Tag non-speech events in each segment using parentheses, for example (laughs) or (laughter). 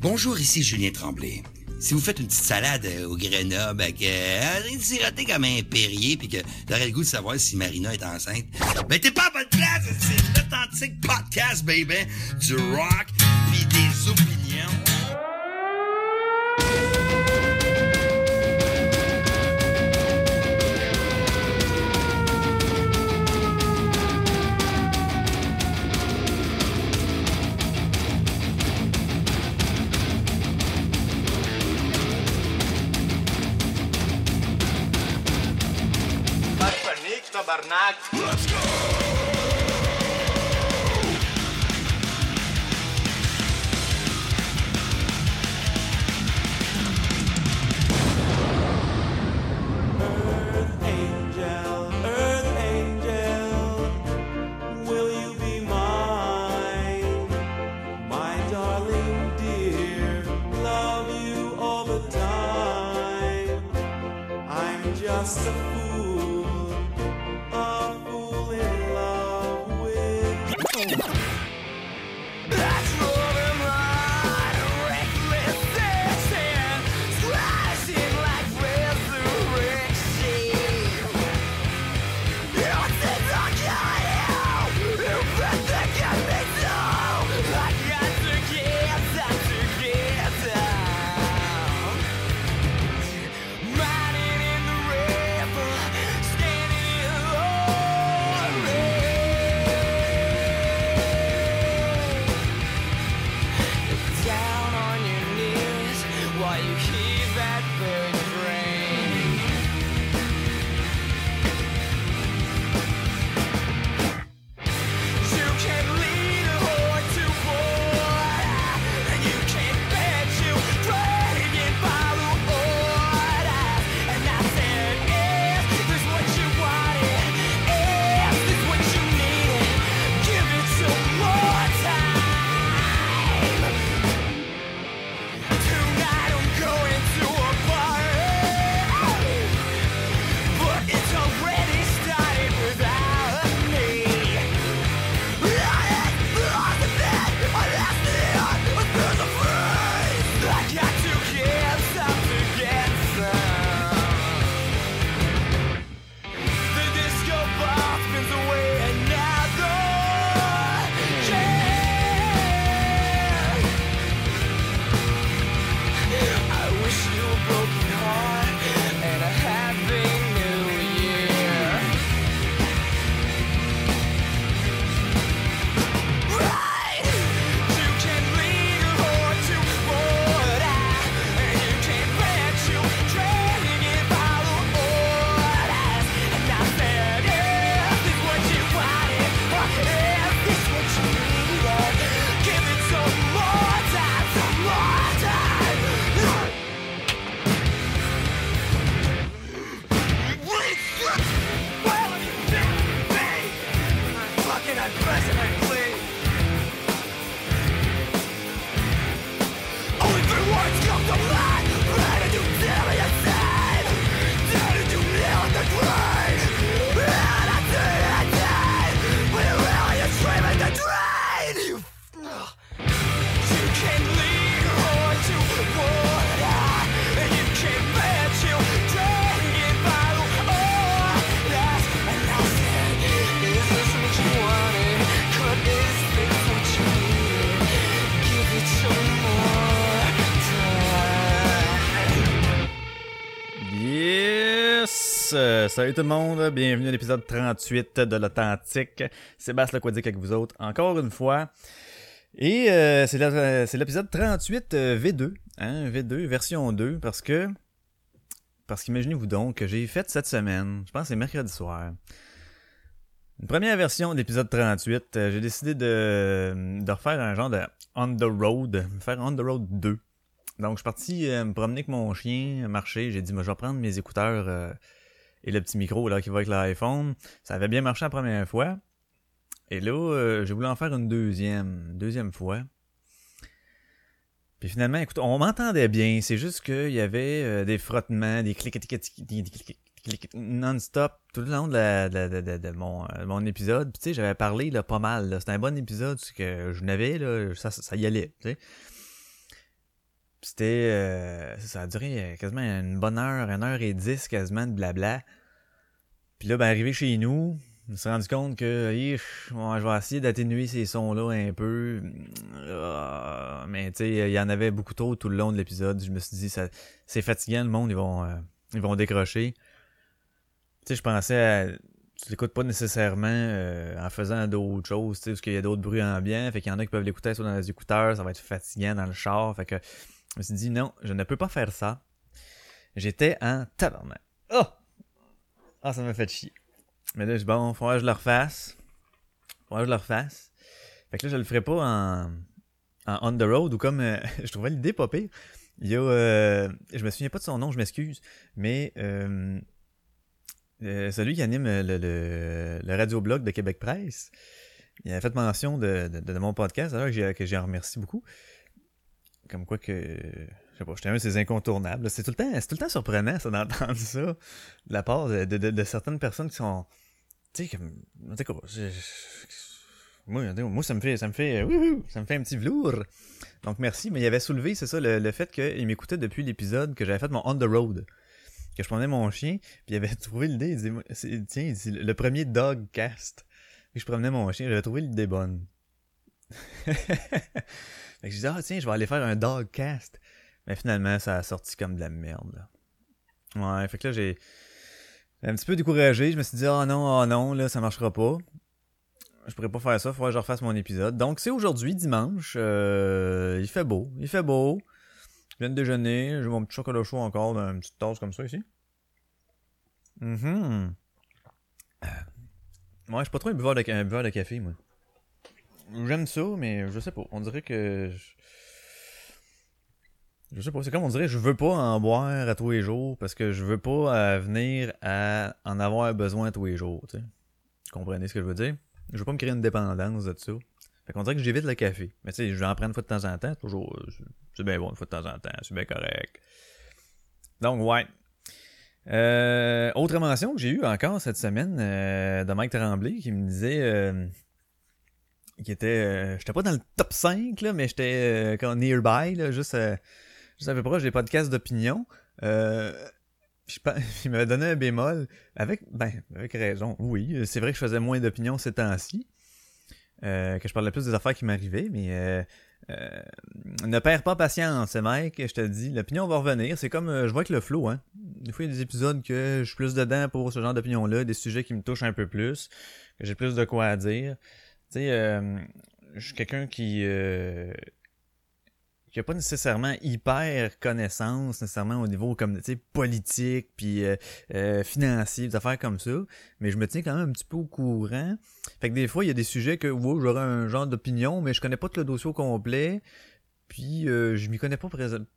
Bonjour, ici Julien Tremblay. Si vous faites une petite salade euh, au Grenoble avec euh, un siroté comme un Perrier puis que t'aurais le goût de savoir si Marina est enceinte, ben t'es pas à bonne place! C'est l'authentique podcast, baby! Du rock puis des opinions. Salut tout le monde, bienvenue à l'épisode 38 de l'Authentique. Sébastien Lequadic avec vous autres, encore une fois. Et euh, c'est l'épisode 38 euh, V2, hein, V2, version 2, parce que... Parce qu'imaginez-vous donc que j'ai fait cette semaine, je pense que c'est mercredi soir, une première version de l'épisode 38. euh, j'ai décidé de, de refaire un genre de On the Road, faire On the Road 2. Donc, je suis parti euh, me promener avec mon chien, marcher. J'ai dit, moi, je vais prendre mes écouteurs et le petit micro là qui va avec l'iPhone. Ça avait bien marché la première fois. Et là, euh, j'ai voulu en faire une deuxième, deuxième fois. Puis finalement, écoute, on m'entendait bien. C'est juste qu'il y avait euh, des frottements, des clics, non-stop tout le long de, la- mon, euh, mon épisode. Puis tu sais, j'avais parlé là, pas mal. C'était un bon épisode, c'est que je n'avais là, ça, ça, y allait. Tu sais. C'était. euh, ça a duré euh, quasiment une bonne heure, une heure et dix quasiment de blabla. Puis là, ben, arrivé chez nous, je me suis rendu compte que ouais, je vais essayer d'atténuer ces sons-là un peu. Ah, mais tu sais, il y en avait beaucoup trop tout le long de l'épisode. Je me suis dit, ça, c'est fatigant, le monde, ils vont, euh, ils vont décrocher. Tu sais, je pensais à. Tu l'écoutes pas nécessairement euh, en faisant d'autres choses, tu sais, parce qu'il y a d'autres bruits ambiants. Fait qu'il y en a qui peuvent l'écouter soit dans les écouteurs, ça va être fatigant dans le char. Fait que je me suis dit, non, je ne peux pas faire ça. J'étais en tabarnak. Oh! Ah, ça m'a fait chier. Mais là, je bon, faudra que je le refasse. Faudra que je le refasse. Fait que là, je le ferai pas en, en on the road ou comme, euh, (laughs) je trouvais l'idée pas pire. Il y a, euh, je me souviens pas de son nom, je m'excuse, mais euh, euh, celui qui anime le, le, le radioblog de Québec Presse, il a fait mention de, de, mon podcast, j'ai- que j'ai remercié beaucoup. Comme quoi que, je sais pas, j'étais un ces incontournables. C'est tout le temps, tout le temps surprenant, ça, d'entendre ça, de la part de, de, certaines personnes qui sont, tu sais, comme, cas, je- je- moi, moi, ça me fait, ça me fait, ça me fait un petit velours. Donc, merci, mais il avait soulevé, c'est ça, le, le fait qu'il m'écoutait depuis l'épisode que j'avais fait mon On the Road. Que je promenais mon chien, puis il avait (laughs) trouvé l'idée, il disait, tiens, le premier Dogcast. Puis je promenais mon chien, j'avais trouvé l'idée bonne. (laughs) fait que je disais, ah tiens, je vais aller faire un Dogcast. Mais finalement, ça a sorti comme de la merde, là. Ouais, fait que là, j'ai un petit peu découragé. Je me suis dit, ah non, ah non, là, ça marchera pas. Je pourrais pas faire ça, faudrait que je refasse mon épisode. Donc, c'est aujourd'hui, dimanche. euh, il fait beau, il fait beau. Je viens de déjeuner, j'ai mon petit chocolat chaud encore dans une petite tasse comme ça ici. Mhm. Euh, Ouais, je suis pas trop un buveur de, un buveur de café, moi. J'aime ça, mais je sais pas. On dirait que. Je sais pas. C'est comme on dirait, je veux pas en boire à tous les jours parce que je veux pas euh, venir à en avoir besoin tous les jours, tu sais. Comprenez ce que je veux dire? Je veux pas me créer une dépendance de ça. Fait qu'on dirait que j'évite le café. Mais tu sais, je vais en prendre une fois de temps en temps. Toujours. c'est- bien bon une fois de temps en temps. C'est bien correct. Donc, ouais. Euh, autre mention que j'ai eue encore cette semaine euh, de Mike Tremblay qui me disait euh, qui était euh, j'étais pas dans le top 5 là, mais j'étais nearby là, juste euh, juste un peu proche des podcasts d'opinion. Euh, je (laughs) il m'avait donné un bémol avec ben avec raison. Oui, c'est vrai que je faisais moins d'opinion ces temps-ci. euh, que je parlais plus des affaires qui m'arrivaient, mais euh, euh, ne perds pas patience, Mike, je te dis, l'opinion va revenir. C'est comme, euh, je vois avec le flow, hein. Des fois, il y a des épisodes que je suis plus dedans pour ce genre d'opinion-là, des sujets qui me touchent un peu plus, que j'ai plus de quoi à dire. Tu sais, euh, je suis quelqu'un qui... A pas nécessairement hyper connaissance nécessairement au niveau comme politique puis euh, euh, financier des affaires comme ça. Mais je me tiens quand même un petit peu au courant. Fait que des fois il y a des sujets que wow, j'aurais un genre d'opinion mais je connais pas tout le dossier au complet. Puis euh, je m'y connais pas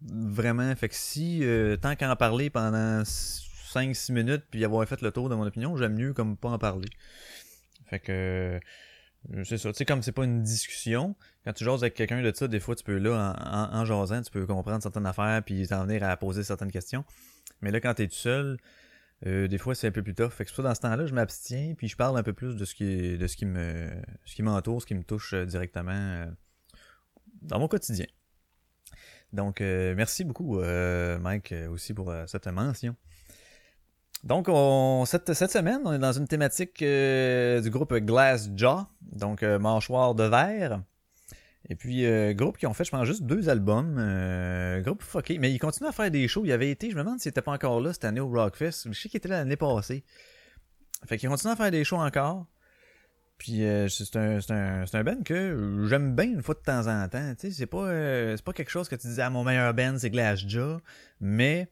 vraiment. Fait que si euh, tant qu'à en parler pendant 5-6 minutes puis avoir fait le tour de mon opinion j'aime mieux comme pas en parler. Fait que c'est ça tu sais comme c'est pas une discussion quand tu jases avec quelqu'un de ça, des fois, tu peux, là, en, en, jasant, tu peux comprendre certaines affaires, puis t'en venir à poser certaines questions. Mais là, quand t'es tout seul, euh, des fois, c'est un peu plus tough. Fait que ça, dans ce temps-là, je m'abstiens, puis je parle un peu plus de ce qui, de ce qui me, ce qui m'entoure, ce qui me touche euh, directement euh, dans mon quotidien. Donc, euh, merci beaucoup, euh, Mike, aussi pour cette mention. Donc, on, cette, cette semaine, on est dans une thématique euh, du groupe Glass Jaw, donc euh, mâchoire de verre. Et puis, euh, groupe qui ont fait, je pense, juste deux albums. Euh, groupe fucké. Mais ils continuent à faire des shows. Il avait été, je me demande s'il était pas encore là cette année au Rockfest. Je sais qu'il était là l'année passée. Fait qu'ils continuent à faire des shows encore. Puis euh, c'est un, un, un band que j'aime bien une fois de temps en temps. Tu sais, c'est pas, euh, c'est pas quelque chose que tu dis, ah, mon meilleur band, c'est Glass Jaw. Mais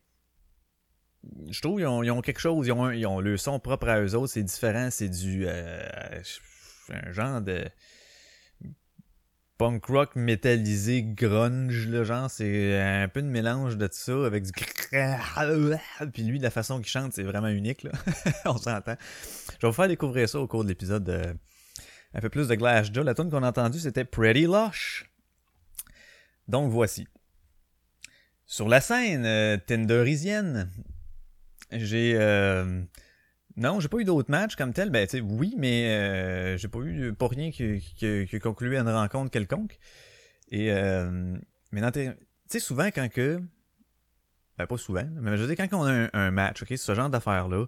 je trouve qu'ils ont, ils ont quelque chose. Ils ont, ils ont le son propre à eux autres. C'est différent. C'est du. euh, un genre de punk rock métallisé grunge là genre c'est un peu de mélange de tout ça avec du (laughs) puis lui la façon qu'il chante c'est vraiment unique là (laughs) on s'entend je vais vous faire découvrir ça au cours de l'épisode un peu plus de Glass Jaw la tune qu'on a entendue c'était Pretty Lush donc voici sur la scène euh, j'ai euh, non, j'ai pas eu d'autres matchs comme tel. Ben, tu oui, mais euh, j'ai pas eu pas rien qui, qui, qui a conclué à une rencontre quelconque. Et euh, mais dans tes- tu sais, souvent, quand que. Ben, pas souvent, mais je veux dire, quand on a un, match, ok, ce genre d'affaires-là,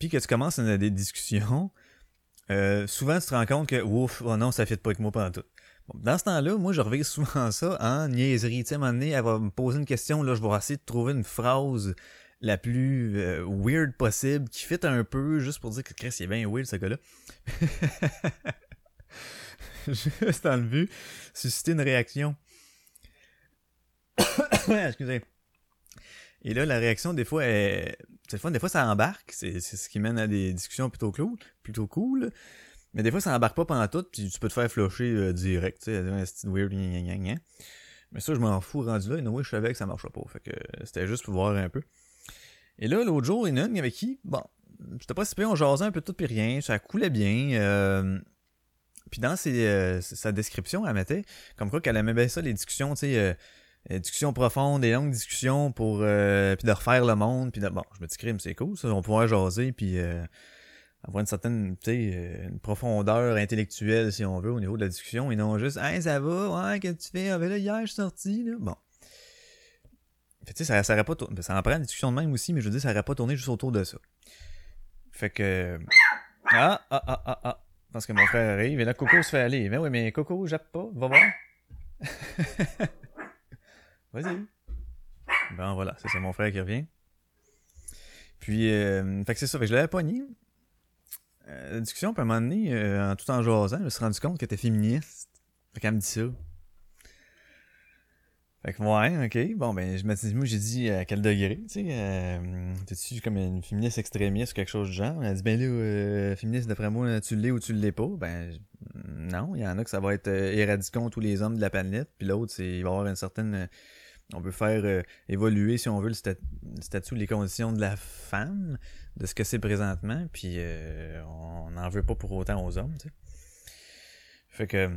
puis que tu commences à des discussions, euh, souvent, tu te rends compte que, ouf, oh non, ça fait pas avec moi pendant tout. Bon, dans ce temps-là, moi, je reviens (laughs) souvent ça en niaiserie. Tu sais, à un moment donné, elle va me poser une question, là, je vais essayer de trouver une phrase la plus euh, weird possible, qui fit un peu, juste pour dire que Chris, il est bien weird, ce gars-là. (laughs) juste dans le susciter une réaction. (coughs) Excusez. Et là, la réaction, des fois, est... c'est le fun, des fois, ça embarque. C'est c'est ce qui mène à des discussions plutôt cool. Plutôt cool. Mais des fois, ça embarque pas pendant tout, puis tu peux te faire flusher euh, direct, style weird, gna, gna. Mais ça, je m'en fous rendu là. Et oui, je savais que ça marchait pas. Fait que euh, c'était juste pour voir un peu. Et là, l'autre jour, il y en a une avec qui, bon, j'étais pas si on jasait un peu tout puis rien, ça coulait bien. Euh, puis dans ses, euh, sa description, elle mettait comme quoi qu'elle aimait bien ça, les discussions, tu sais, euh, euh, discussions profondes, des longues discussions pour euh, puis de refaire le monde, puis de, bon, je me dis crime, c'est cool, ça, on pourrait jaser puis euh, avoir une certaine, tu sais, euh, une profondeur intellectuelle si on veut au niveau de la discussion et non juste, hey, ça va, ouais, qu'est-ce que tu fais, ah ben là hier je suis sorti, là, bon. Fait tu sais, ça, ça ça en prend une discussion de même aussi, mais je veux dire, ça aurait pas tourné juste autour de ça. Fait que, ah, ah, ah, ah, ah. Parce que mon frère arrive et là, Coco se fait aller. Mais oui, mais Coco, jappe pas. Va voir. (laughs) Vas-y. Bon, voilà. Ça, c'est mon frère qui revient. Puis, euh, fait que c'est ça. Fait que je l'avais pogné. Euh, la discussion, puis à un moment donné, euh, tout en jasant, je me suis rendu compte qu'elle était féministe. Fait qu'elle me dit ça. Fait que ouais, ok. Bon, ben, je m'ai moi, j'ai dit à quel degré, tu sais. Euh, T'es-tu comme une féministe extrémiste ou quelque chose du genre? Elle dit, ben là, euh, féministe, d'après moi, tu l'es ou tu l'es pas. Ben, non, il y en a que ça va être euh, tous les hommes de la planète. Puis l'autre, c'est, il va y avoir une certaine. euh, on peut faire euh, évoluer, si on veut, le, stat- le statut, les conditions de la femme, de ce que c'est présentement. Puis euh, on n'en veut pas pour autant aux hommes, tu sais. Fait que.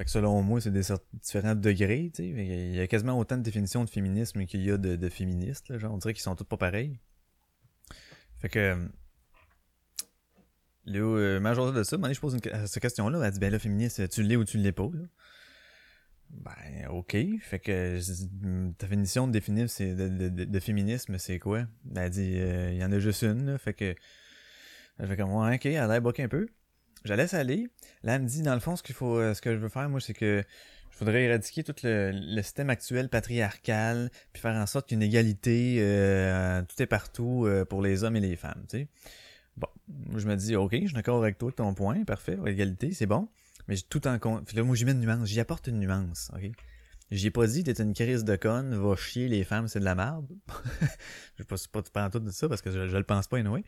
Fait que selon moi, c'est des différents degrés, tu sais. Fait Il y a quasiment autant de définitions de féminisme qu'il y a de, féministes. Genre, on dirait qu'ils sont tous pas pareils. Fait que. Là, euh, ma journée de ça, je pose une, cette question-là. Elle dit, ben là, féministe, tu l'es ou tu l'es pas, là? Ben, ok. Fait que je- ta définition de c'est de, féminisme, c'est quoi? Elle dit, euh, il y en a juste une, là. Fait que. Je fais comme, ouais, ok, elle a l'air un peu. Je la laisse aller. Là, elle me dit, dans le fond, ce qu'il faut, euh, ce que je veux faire, moi, c'est que je voudrais éradiquer tout le, système actuel patriarcal, puis faire en sorte qu'une égalité, euh, tout est partout euh, pour les hommes et les femmes, tu. Bon, je me dis, ok, je suis d'accord avec toi, ton point, parfait, égalité, c'est bon. Mais j'ai tout en compte. Là, moi, j'y mets une nuance, j'y apporte une nuance, ok? J'y ai pas dit, t'es une crise de conne, va chier, les femmes, c'est de la merde. (laughs) je sais pas, pas, pas en tout de ça, parce que je, je le pense pas, anyway.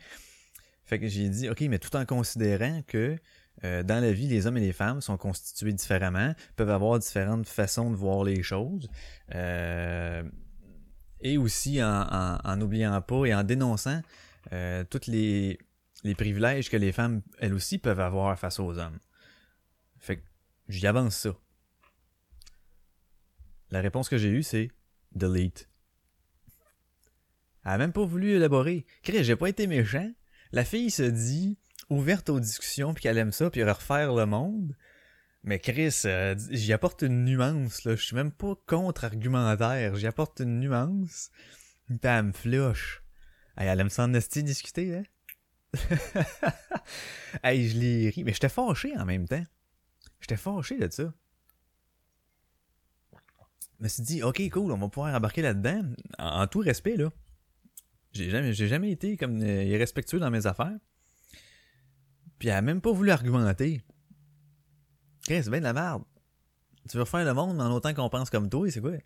Fait que j'ai dit, ok, mais tout en considérant que euh, dans la vie, les hommes et les femmes sont constitués différemment, peuvent avoir différentes façons de voir les choses, euh, et aussi en, n'oubliant pas et en dénonçant euh, tous les, les privilèges que les femmes, elles aussi, peuvent avoir face aux hommes. Fait que j'y avance ça. La réponse que j'ai eue, c'est delete. Elle a même pas voulu élaborer. Chris, j'ai pas été méchant. La fille se dit ouverte aux discussions puis qu'elle aime ça puis refaire le monde. Mais Chris, euh, j'y apporte une nuance là. Je suis même pas contre-argumentaire. J'y apporte une nuance. Puis elle me flush. Hey, elle aime ça en discuter, hein? (laughs) hey, je l'ai ri. Mais j'étais fâché en même temps. J'étais fâché de ça. Je me suis dit, ok, cool, on va pouvoir embarquer là-dedans. En, en tout respect, là. J'ai jamais, j'ai jamais été comme euh, irrespectueux dans mes affaires. Puis elle a même pas voulu argumenter. C'est bien de la merde. Tu veux refaire le monde en autant qu'on pense comme toi, c'est quoi?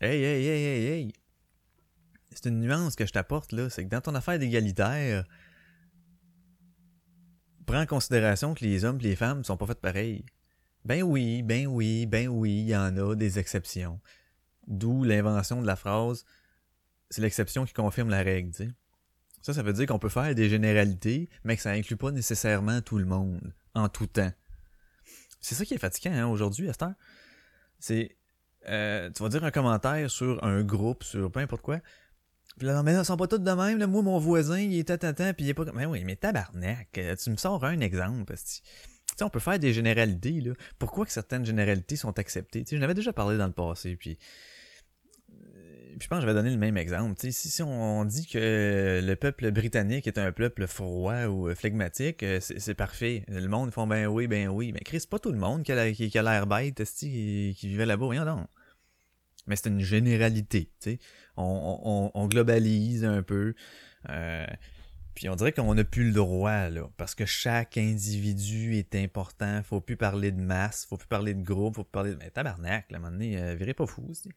Hey, hey, hey, hey, hey. C'est une nuance que je t'apporte, là. C'est que dans ton affaire d'égalitaire, prends en considération que les hommes et les femmes sont pas faits pareils. Ben oui, ben oui, ben oui, il y en a des exceptions. D'où l'invention de la phrase c'est l'exception qui confirme la règle. Ça, ça veut dire qu'on peut faire des généralités, mais que ça inclut pas nécessairement tout le monde, en tout temps. C'est ça qui est fatigant hein, aujourd'hui, à. C'est. euh, tu vas dire un commentaire sur un groupe, sur peu importe quoi. Puis là, mais là, ils sont pas tous de même. Là. Moi, mon voisin, il est tatan, puis il est pas. Mais oui, mais tabarnak, euh, tu me sors un exemple. Tu sais, on peut faire des généralités, là. Pourquoi que certaines généralités sont acceptées? Tu sais, je n'avais déjà parlé dans le passé, puis... je pense que je vais donner le même exemple. Si, si on, dit que le peuple britannique est un peuple froid ou euh, flegmatique, euh, c'est parfait. Le monde font ben oui, ben oui. Mais Chris, pas tout le monde qui a, qui, a l'air bête, qui, qui vivait là-bas. Rien donc. Mais c'est une généralité. On, on, on globalise un peu. Euh, puis on dirait qu'on n'a plus le droit, là. Parce que chaque individu est important. Faut plus parler de masse, faut plus parler de groupe, faut plus parler de. Mais tabarnak, là, à un moment donné, euh, virez pas fou, aussi.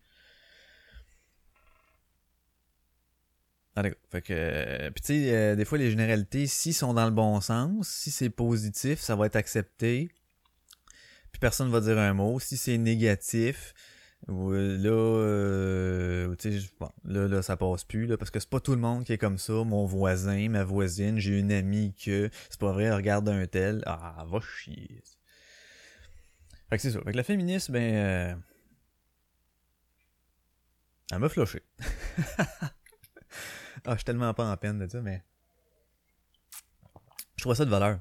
Fait que, euh, puis tu sais, euh, des fois, les généralités, s'ils sont dans le bon sens, si c'est positif, ça va être accepté. Puis personne va dire un mot. Si c'est négatif, euh, là, tu sais, bon, là, là, ça passe plus, là, parce que c'est pas tout le monde qui est comme ça. Mon voisin, ma voisine, j'ai une amie que, c'est pas vrai, regarde un tel. Ah, va chier. Fait que c'est ça. Fait que le féminisme, ben, elle m'a floché. (laughs) Ah, je suis tellement pas en peine de ça, mais. Je trouve ça de valeur.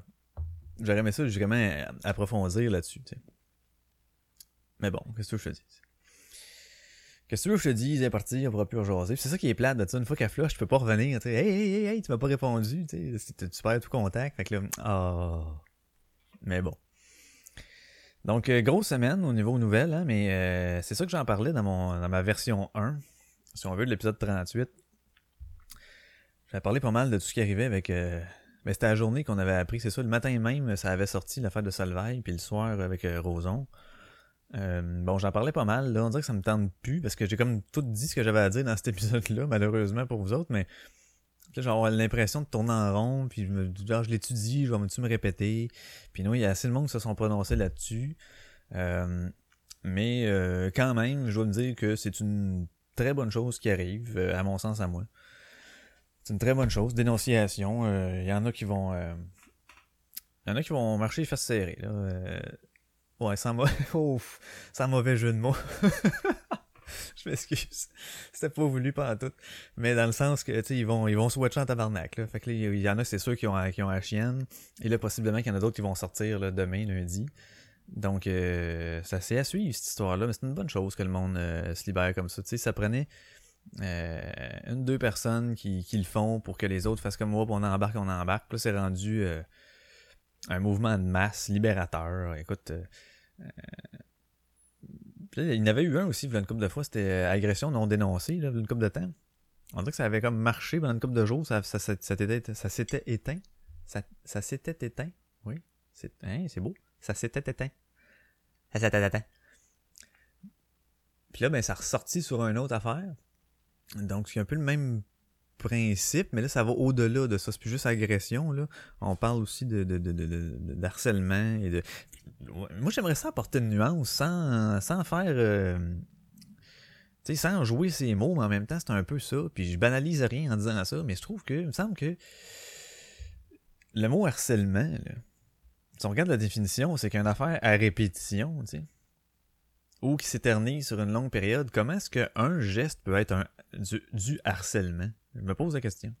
J'aurais aimé ça justement approfondir là-dessus, tu sais. Mais bon, qu'est-ce que je te dis? Qu'est-ce que tu je te dise? C'est parti, on pourra plus rejaser. C'est ça qui est plate ça. Une fois qu'elle flush, je peux pas revenir. Tu sais, hey, hey, hey, hey, tu m'as pas répondu. Tu sais, tu- tu perds tout contact. Fait que là, ah. Mais bon. Donc, euh, grosse semaine au niveau nouvelles, hein, mais euh, c'est ça que j'en parlais dans, mon, dans ma version 1, si on veut, de l'épisode 38. J'avais parlé pas mal de tout ce qui arrivait avec... euh, mais c'était la journée qu'on avait appris, c'est ça, le matin même, ça avait sorti l'affaire de Salvaille, puis le soir avec euh, Roson. Euh, bon, j'en parlais pas mal, là, on dirait que ça me tente plus, parce que j'ai comme tout dit ce que j'avais à dire dans cet (laughs) épisode-là, malheureusement pour vous autres, mais là, j'ai l'impression de tourner en rond, puis je je l'étudie, je vais me me répéter, puis non, il y a assez de monde qui se sont prononcés là-dessus, Euh, mais euh, quand même, je dois me dire que c'est une très bonne chose qui arrive, euh, à mon sens à moi. C'est une très bonne chose. Dénonciation. Il y en a qui vont. euh, Il y en a qui vont marcher les fesses serrées. Là. euh, Ouais, sans, (laughs) mauvais jeu de mots. (laughs) Je m'excuse. C'était pas voulu pas tout. Mais dans le sens que, tu ils vont, ils vont se watcher en tabarnak, là. Fait que il y en a, c'est sûr, qui ont, qui ont la chienne. Et là, possiblement qu'il y en a d'autres qui vont sortir, là, demain, lundi. Donc, euh, ça c'est à suivre, cette histoire-là. Mais c'est une bonne chose que le monde euh, se libère comme ça. Tu sais, ça prenait euh, une, deux personnes qui, qui le font pour que les autres fassent comme moi, on embarque, on embarque. Là, c'est rendu euh, un mouvement de masse libérateur. Écoute, euh, euh, il y en avait eu un aussi, une couple de fois, c'était euh, agression non dénoncée, là, une couple de temps. On dirait que ça avait comme marché pendant une couple de jours, ça, ça, ça, ça s'était- éteint. Ça, ça s'était éteint. Oui. C'est hein, beau. Ça s'était éteint. Ça s'était éteint. Puis là, ben, ça a ressorti sur une autre affaire. Donc, c'est un peu le même principe, mais là, ça va au-delà de ça. C'est plus juste agression, là. On parle aussi de, de, de, de, d'harcèlement et de... Moi, j'aimerais ça apporter une nuance sans, sans faire... euh, Tu sais, sans jouer ces mots, mais en même temps, c'est un peu ça. Puis je banalise rien en disant ça, mais je trouve que... Il me semble que... Le mot harcèlement, là, si on regarde la définition, c'est qu'une affaire à répétition, tu sais ou qui s'éternise sur une longue période, comment est-ce qu'un geste peut être un, du, harcèlement? Je me pose la question.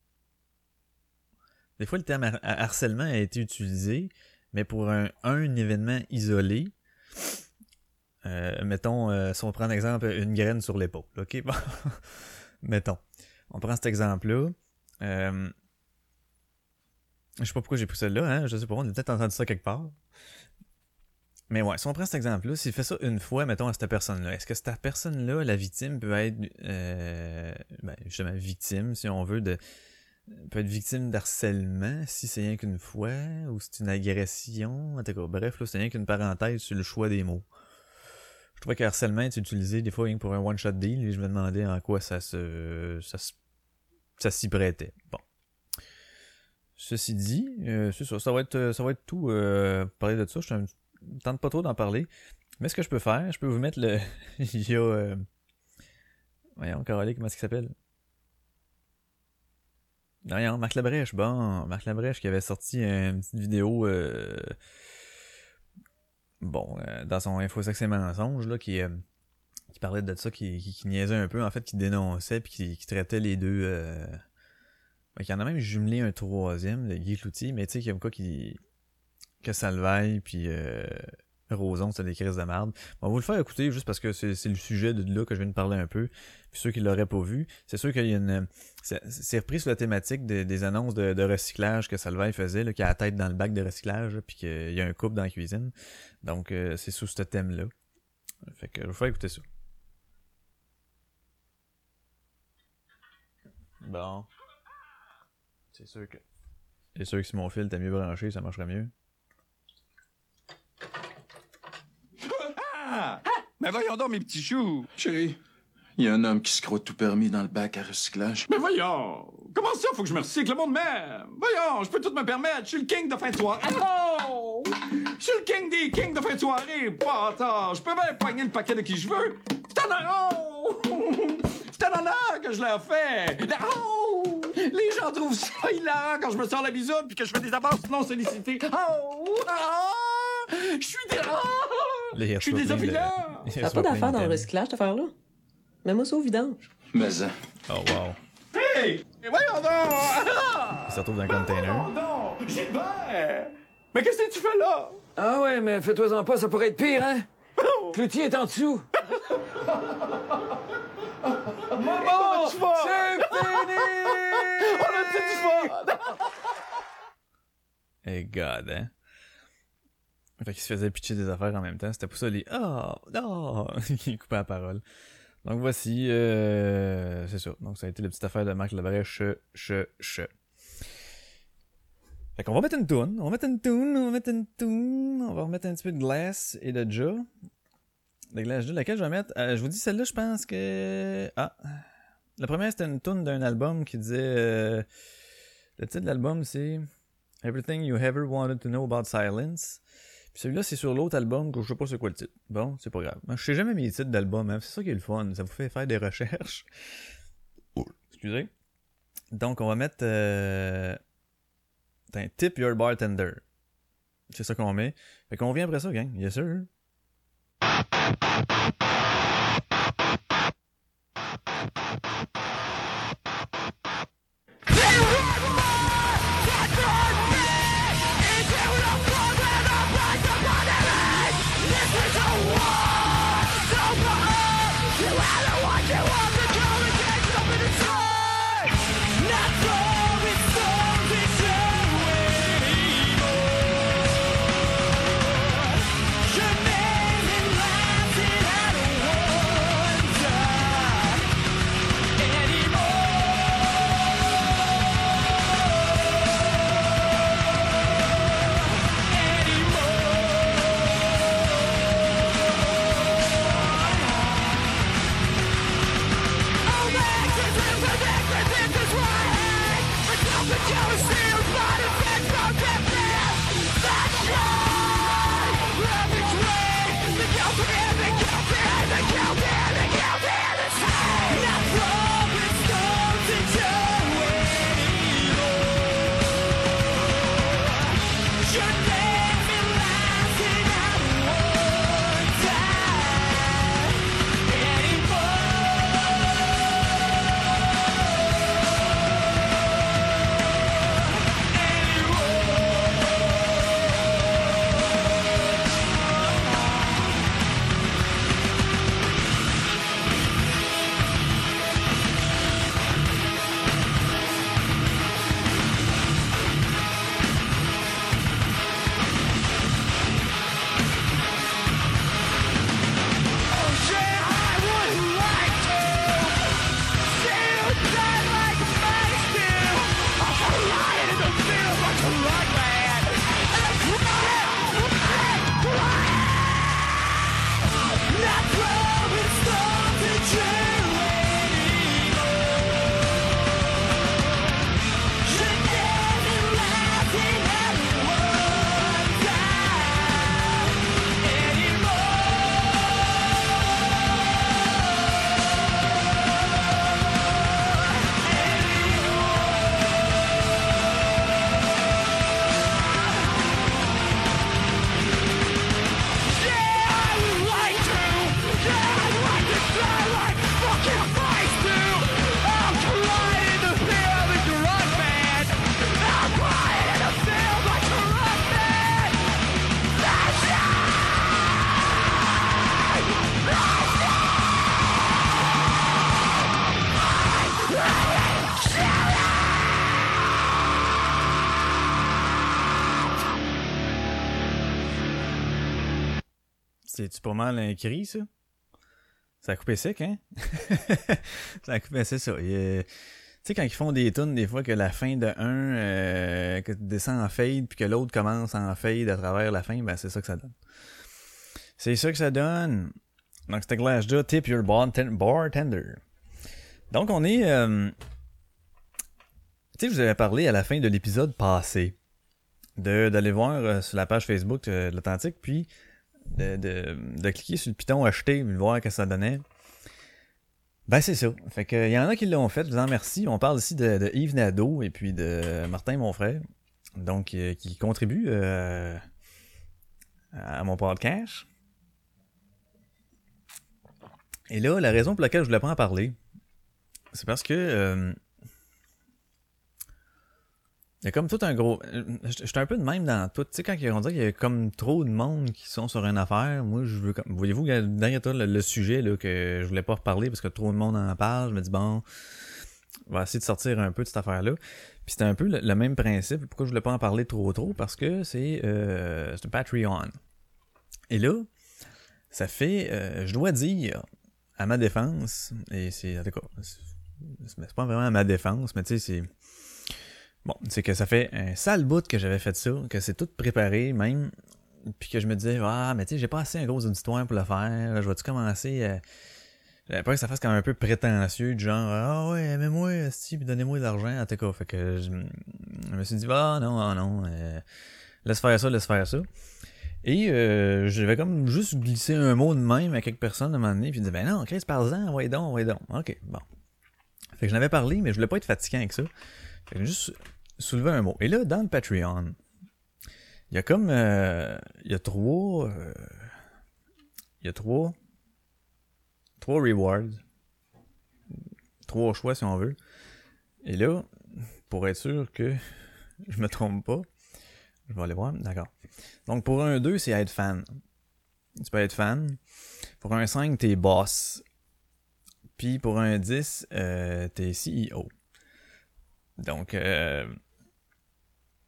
Des fois, le terme har- harcèlement a été utilisé, mais pour un, un événement isolé, euh, mettons, euh, si on prend un exemple, une graine sur l'épaule, ok? (laughs) Bon. mettons. On prend cet exemple-là. Euh, je sais pas pourquoi j'ai pris celle-là, hein? Je sais pas, on a peut-être entendu ça quelque part. Mais ouais, si on prend cet exemple-là, s'il fait ça une fois, mettons, à cette personne-là, est-ce que cette personne-là, la victime, peut être, euh, ben, justement, victime, si on veut, de, peut être victime d'harcèlement si c'est rien qu'une fois, ou c'est une agression, en tout cas, bref, là, c'est rien qu'une parenthèse sur le choix des mots. Je trouvais que harcèlement est utilisé des fois rien que pour un one-shot deal, et je me demandais en quoi ça se, ça, se- ça s'y prêtait. Bon. Ceci dit, euh, c'est ça, ça va être, ça va être tout, euh, parler de ça, je ne tente pas trop d'en parler. Mais ce que je peux faire, je peux vous mettre le. (laughs) Il y a. Euh... Voyons, Caroline, comment est-ce qu'il s'appelle? Voyons, Marc Labrèche. Bon, Marc Labrèche qui avait sorti une petite vidéo. euh, Bon, euh, dans son Infosex et mensonge, là, qui, euh, qui parlait de ça, qui, qui, niaisait un peu, en fait, qui dénonçait, puis qui, traitait les deux. Euh... ben, qui en a même jumelé un troisième, le Guy Cloutier, mais tu sais, y a quoi qui que Salvaille puis euh, Roson, c'était des crises de merde. On va vous le faire écouter juste parce que c'est c'est le sujet de là que je viens de parler un peu. Puis ceux qui l'auraient pas vu, c'est sûr qu'il y a une. C'est c'est repris sur la thématique des, des annonces de, de recyclage que Salvaille faisait, là, qui a la tête dans le bac de recyclage, là, puis qu'il y a un couple dans la cuisine. Donc euh, c'est sous ce thème-là. Fait que je vais vous faire écouter ça. Bon. C'est sûr que. C'est sûr que si mon fil était mieux branché, ça marcherait mieux. Mais voyons donc, mes petits choux. Chérie, il y a un homme qui se croit tout permis dans le bac à recyclage. Mais voyons. Comment ça, faut que je me recycle? Le monde m'aime. Voyons, je peux tout me permettre. Je suis le king de fin de soirée. Oh! Je suis le king des kings de fin de soirée. Bâtard. Je peux même pogner le paquet de qui je veux. C'est un. Oh! C'est un honneur que je leur fais. Oh! Les gens trouvent ça hilarant quand je me sors la bisoune puis que je fais des avances non sollicitées. Oh! Ah! Je suis des... Ah! Les Je suis désopilant. T'as pas d'affaires dans le recyclage, cette affaire-là? Mets-moi ça au vidange. Mais hein, Oh wow. Hey! Et voyons donc! Il se retrouve dans un container. Non! Gilbert! Mais qu'est-ce que tu fais là? Ah ouais, mais fais-toi-en pas, ça pourrait être pire, hein? Cloutier est en dessous. (laughs) Maman! tu vas? C'est fini! (laughs) On a dit du fun! Hey God, hein. Fait qu'il se faisait pitcher des affaires en même temps. C'était pour ça les Oh non (laughs) Il coupait la parole. Donc voici euh, c'est ça. Donc ça a été la petite affaire de Marc Lebrèche che che che. Fait qu'on va mettre une toune, on va mettre une toune, on va mettre une toune, on va remettre un petit peu de glace et de ja. De glace ja, laquelle je vais mettre? euh, je vous dis celle-là, je pense que. Ah. La première c'était une toune d'un album qui disait. euh, Le titre de l'album c'est Everything You Ever Wanted to Know About Silence. Celui-là, c'est sur l'autre album que je sais pas c'est quoi le titre. Bon, c'est pas grave. Je sais jamais mes titres d'album, hein. c'est ça qui est le fun. Ça vous fait faire des recherches. Excusez. Donc, on va mettre euh... Tip Your Bartender. C'est ça qu'on met. Fait qu'on revient après ça, gang. Yes, sir. C'est-tu pas mal un cri, ça? Ça a coupé sec, hein? (laughs) ça a coupé, c'est ça. Tu sais, quand ils font des tunes, des fois, que la fin de un euh, en fade, puis que l'autre commence en fade à travers la fin, ben c'est ça que ça donne. C'est ça que ça donne. Donc, c'était Glassjaw, Tip Your barten- Bartender. Donc, on est... euh, Tu sais, je vous avais parlé à la fin de l'épisode passé d'aller voir euh, sur la page Facebook euh, de l'Authentique, puis de, de, cliquer sur le piton acheter, de voir que ça donnait. Ben c'est ça. Fait que il y en a qui l'ont fait, je vous en remercie. On parle ici de, de Yves Nadeau et puis de Martin, mon frère. Donc, euh, qui contribue euh, à mon podcast. Et là, la raison pour laquelle je voulais pas en parler, c'est parce que euh, il y a comme tout un gros. euh, J'étais un peu de même dans tout. Tu sais, quand on dit qu'il y a comme trop de monde qui sont sur une affaire, moi, je veux. comme- Voyez-vous, derrière toi, le, sujet là, que je voulais pas reparler parce que trop de monde en parle, je me dis, bon, on va essayer de sortir un peu de cette affaire-là. Puis c'était un peu le, même principe. Pourquoi je voulais pas en parler trop trop? Parce que c'est euh, un Patreon. Et là, ça fait. euh, je dois dire, à ma défense, et c'est. En tout cas, c'est pas vraiment à ma défense, mais tu sais, c'est. Bon, c'est que ça fait un sale bout que j'avais fait ça, que c'est tout préparé même, puis que je me disais, ah, mais tu sais, j'ai pas assez un gros auditoire pour le faire, je vais-tu commencer à... J'avais peur que ça fasse quand même un peu prétentieux, du genre, ah ouais, aimez-moi, si, puis donnez-moi de l'argent, en tout cas, fait que je, me suis dit, ah non, ah non, euh, laisse faire ça, laisse faire ça. Et euh, j'avais comme juste glissé un mot de même à quelques personnes à un moment donné, puis je ben non, Chris, parle-en, ouais donc, ouais donc. Ok, bon. Fait que j'en avais parlé, mais je voulais pas être fatiguant avec ça. Fait que juste soulevé un mot. Et là, dans le Patreon, il y a comme. euh, il y a trois. euh, il y a trois. Trois rewards. Trois choix, si on veut. Et là, pour être sûr que (laughs) je me trompe pas, je vais aller voir. D'accord. Donc, pour un 2, c'est être fan. Tu peux être fan. Pour un 5, t'es boss. Puis pour un 10, euh, t'es CEO. Donc, euh,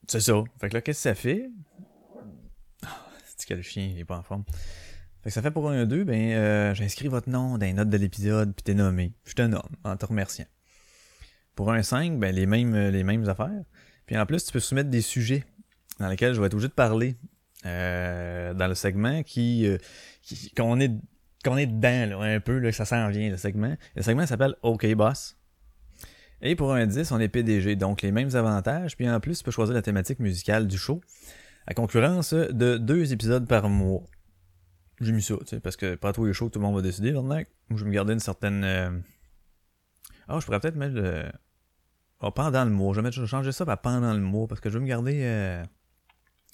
c'est ça. Fait que là, qu'est-ce que ça fait? (laughs) C'est que chien, il est pas en forme? Fait que ça fait pour un 2, ben, euh, j'inscris votre nom dans les notes de l'épisode, puis t'es nommé. Je te nomme, en te remerciant. Pour un 5, ben, les mêmes, les mêmes affaires. Puis en plus, tu peux soumettre des sujets dans lesquels je vais être obligé de parler euh, dans le segment qui, euh, qu'on est est dedans là, un peu là, que ça s'en vient le segment. Le segment s'appelle OK Boss. Et pour un 10, on est PDG, donc les mêmes avantages. Puis en plus, tu peux choisir la thématique musicale du show, à concurrence de deux épisodes par mois. J'ai mis ça, tu sais, parce que pas tous les shows, tout le monde va décider. Moi, je vais me garder une certaine. euh, Ah, je pourrais peut-être mettre le. Ah, pendant le mois. Je vais mettre- vais changer ça par pendant le mois, parce que je veux me garder euh,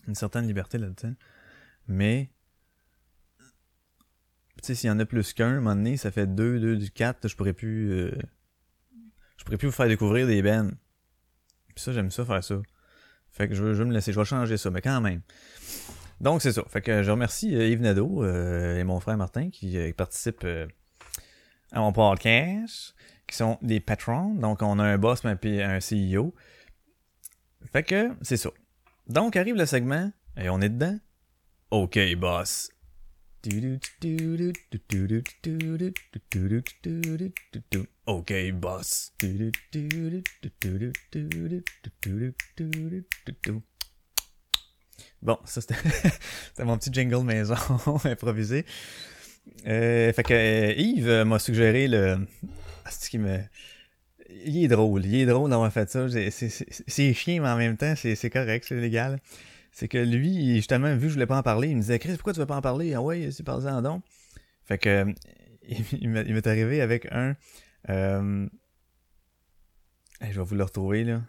une certaine liberté là-dedans. Mais tu sais, s'il y en a plus qu'un, à un moment donné, ça fait deux, deux du 4, je pourrais plus. euh, pourrais plus vous faire découvrir des bands. Puis ça, j'aime ça faire ça. Fait que je veux, je veux me laisser, je vais changer ça, mais quand même. Donc c'est ça. Fait que je remercie euh, Yves Nadeau euh, et mon frère Martin qui euh, participent euh, à mon podcast, qui sont des patrons. Donc on a un boss puis un CEO. Fait que c'est ça. Donc arrive le segment et on est dedans. OK, boss. OK, boss. Bon, ça c'était (laughs) mon petit jingle maison (laughs) improvisé. Euh, fait que euh, Yves m'a suggéré le. Ah, c'est qui me. Il est drôle, il est drôle d'avoir fait ça. C'est- chiant, mais en même temps, c'est correct, c'est légal. C'est que lui, justement, vu que je voulais pas en parler, il me disait Chris, pourquoi tu veux pas en parler? Ah ouais, c'est parle-en donc. Fait que (laughs) il m'est arrivé avec un. Euh... je vais vous le retrouver là.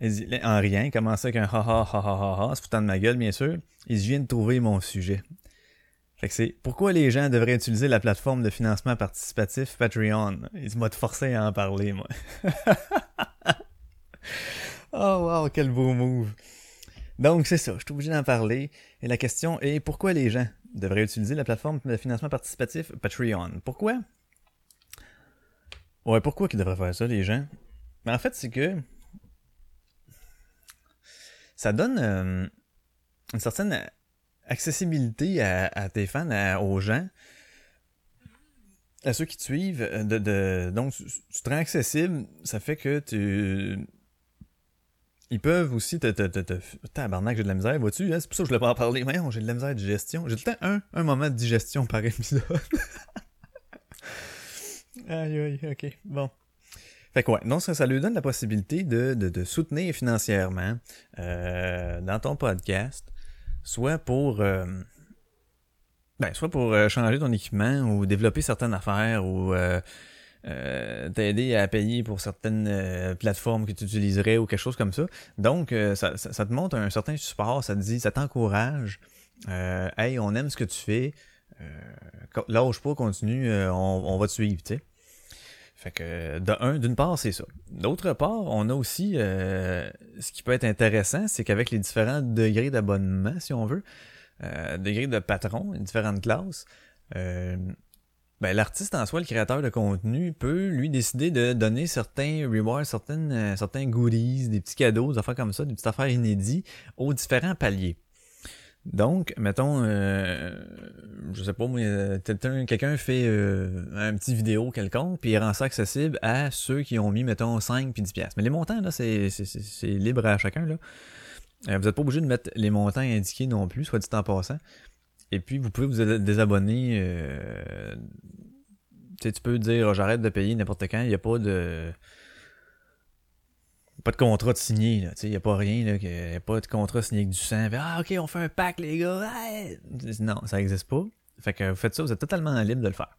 Il dit, en rien, il commençait avec un ha ha ha ha ha se foutant de ma gueule, bien sûr. Il dit, de trouver mon sujet. Fait que c'est pourquoi les gens devraient utiliser la plateforme de financement participatif Patreon? Il dit, forcer à en parler, moi. (laughs) oh wow, quel beau move. Donc c'est ça, je suis obligé d'en parler. Et la question est pourquoi les gens devraient utiliser la plateforme de financement participatif Patreon? Pourquoi? Ouais, pourquoi qu'ils devraient faire ça, les gens? Mais en fait, c'est que ça donne euh, une certaine accessibilité à, tes fans, aux gens, à ceux qui te suivent. euh, donc, tu te rends accessible, ça fait que tu. Ils peuvent aussi te. te, te, te- Tabarnak, j'ai de la misère, vois-tu? hein? C'est pour ça que je voulais pas en parler. Voyons, j'ai de la misère de digestion. J'ai tout le temps un, un moment de digestion par épisode. (laughs) aïe, aïe, ok. Bon. Fait que ouais, donc ça, ça lui donne la possibilité de, de, de soutenir financièrement euh, dans ton podcast, soit pour euh, ben, soit pour euh, changer ton équipement ou développer certaines affaires ou euh, euh, t'aider à payer pour certaines euh, plateformes que tu utiliserais ou quelque chose comme ça. Donc, euh, ça, ça, te montre un certain support, ça te dit, ça t'encourage. Euh, hey, on aime ce que tu fais. Euh, lâche pas, continue, euh, on, on va te suivre, tu sais. Fait que, d'une part, c'est ça. D'autre part, on a aussi, ce qui peut être intéressant, c'est qu'avec les différents degrés d'abonnement, si on veut, degrés de patron, différentes classes, ben, l'artiste en soi, le créateur de contenu, peut lui décider de donner certains rewards, certaines, euh, certains goodies, des petits cadeaux, des affaires comme ça, des petites affaires inédites aux différents paliers. Donc, mettons, euh, je sais pas, euh, quelqu'un fait euh, un petit vidéo quelconque, puis il rend ça accessible à ceux qui ont mis, mettons, 5 puis 10 piastres. Mais les montants, là, c'est libre à chacun, là. Vous n'êtes pas obligé de mettre les montants indiqués non plus, soit dit en passant. Et puis, vous pouvez vous désabonner. Euh, tu sais, tu peux dire, oh, j'arrête de payer n'importe quand, il n'y a pas de pas de contrat de signé, là, tu sais, il n'y a pas rien, là, que- y a pas de contrat signé avec du sang. Ah, ok, on fait un pack, les gars. Non, ça n'existe pas. Fait que vous faites ça, vous êtes totalement libre de le faire.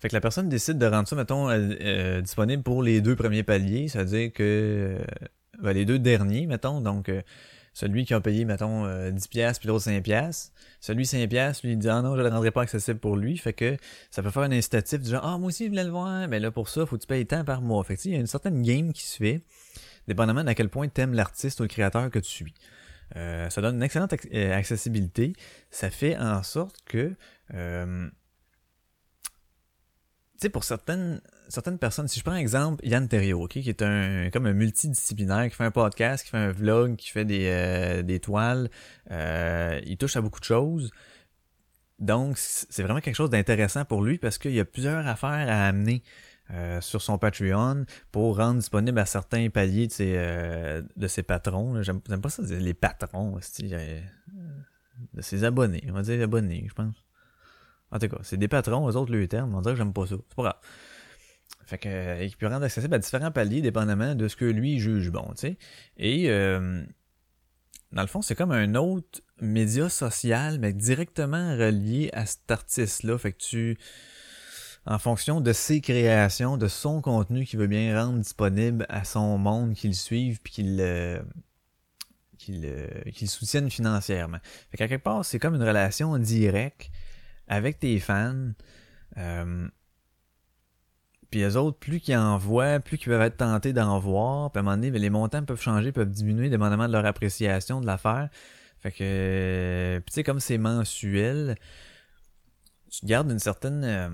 Fait que la personne décide de rendre ça, mettons, euh, euh, disponible pour les deux premiers paliers, c'est-à-dire que euh, ben, les deux derniers, mettons, donc euh, celui qui a payé, mettons, euh, 10$ piastres, puis l'autre 5$. piastres. Celui 5$, piastres, lui, il dit Ah non, je ne le rendrai pas accessible pour lui. Fait que ça peut faire un incitatif du genre Ah, moi aussi, je voulais le voir. Mais là, pour ça, faut que tu payes tant par mois. Fait que il y a une certaine game qui se fait, dépendamment d'à quel point tu aimes l'artiste ou le créateur que tu suis. Euh, ça donne une excellente euh, accessibilité. Ça fait en sorte que. euh, tu sais, pour certaines, certaines personnes, si je prends exemple Yann Terrio, ok, qui est un comme un multidisciplinaire, qui fait un podcast, qui fait un vlog, qui fait des, euh, des toiles, euh, il touche à beaucoup de choses. Donc, c'est vraiment quelque chose d'intéressant pour lui parce qu'il y a plusieurs affaires à amener euh, sur son Patreon pour rendre disponible à certains paliers de ses, de ses patrons. J'aime pas ça les patrons, de ses abonnés. On va dire abonnés, je pense. En tout cas, c'est des patrons, eux autres, le terme. On dirait que j'aime pas ça. C'est pas grave. Fait que, euh, il peut rendre accessible à différents paliers dépendamment de ce que lui juge bon, tu sais. Et, euh, dans le fond, c'est comme un autre média social, mais directement relié à cet artiste-là. Fait que tu, en fonction de ses créations, de son contenu qu'il veut bien rendre disponible à son monde, qu'il suive, puis qu'il euh, qu'il euh, qu'il soutienne financièrement. Fait qu'à quelque part, c'est comme une relation directe avec tes fans. Euh, puis les autres, plus qu'ils en voient, plus qu'ils peuvent être tentés d'en voir. Puis à un moment donné, ben, les montants peuvent changer, peuvent diminuer dépendamment de leur appréciation de l'affaire. Fait que, puis tu sais, comme c'est mensuel, tu gardes une certaine euh,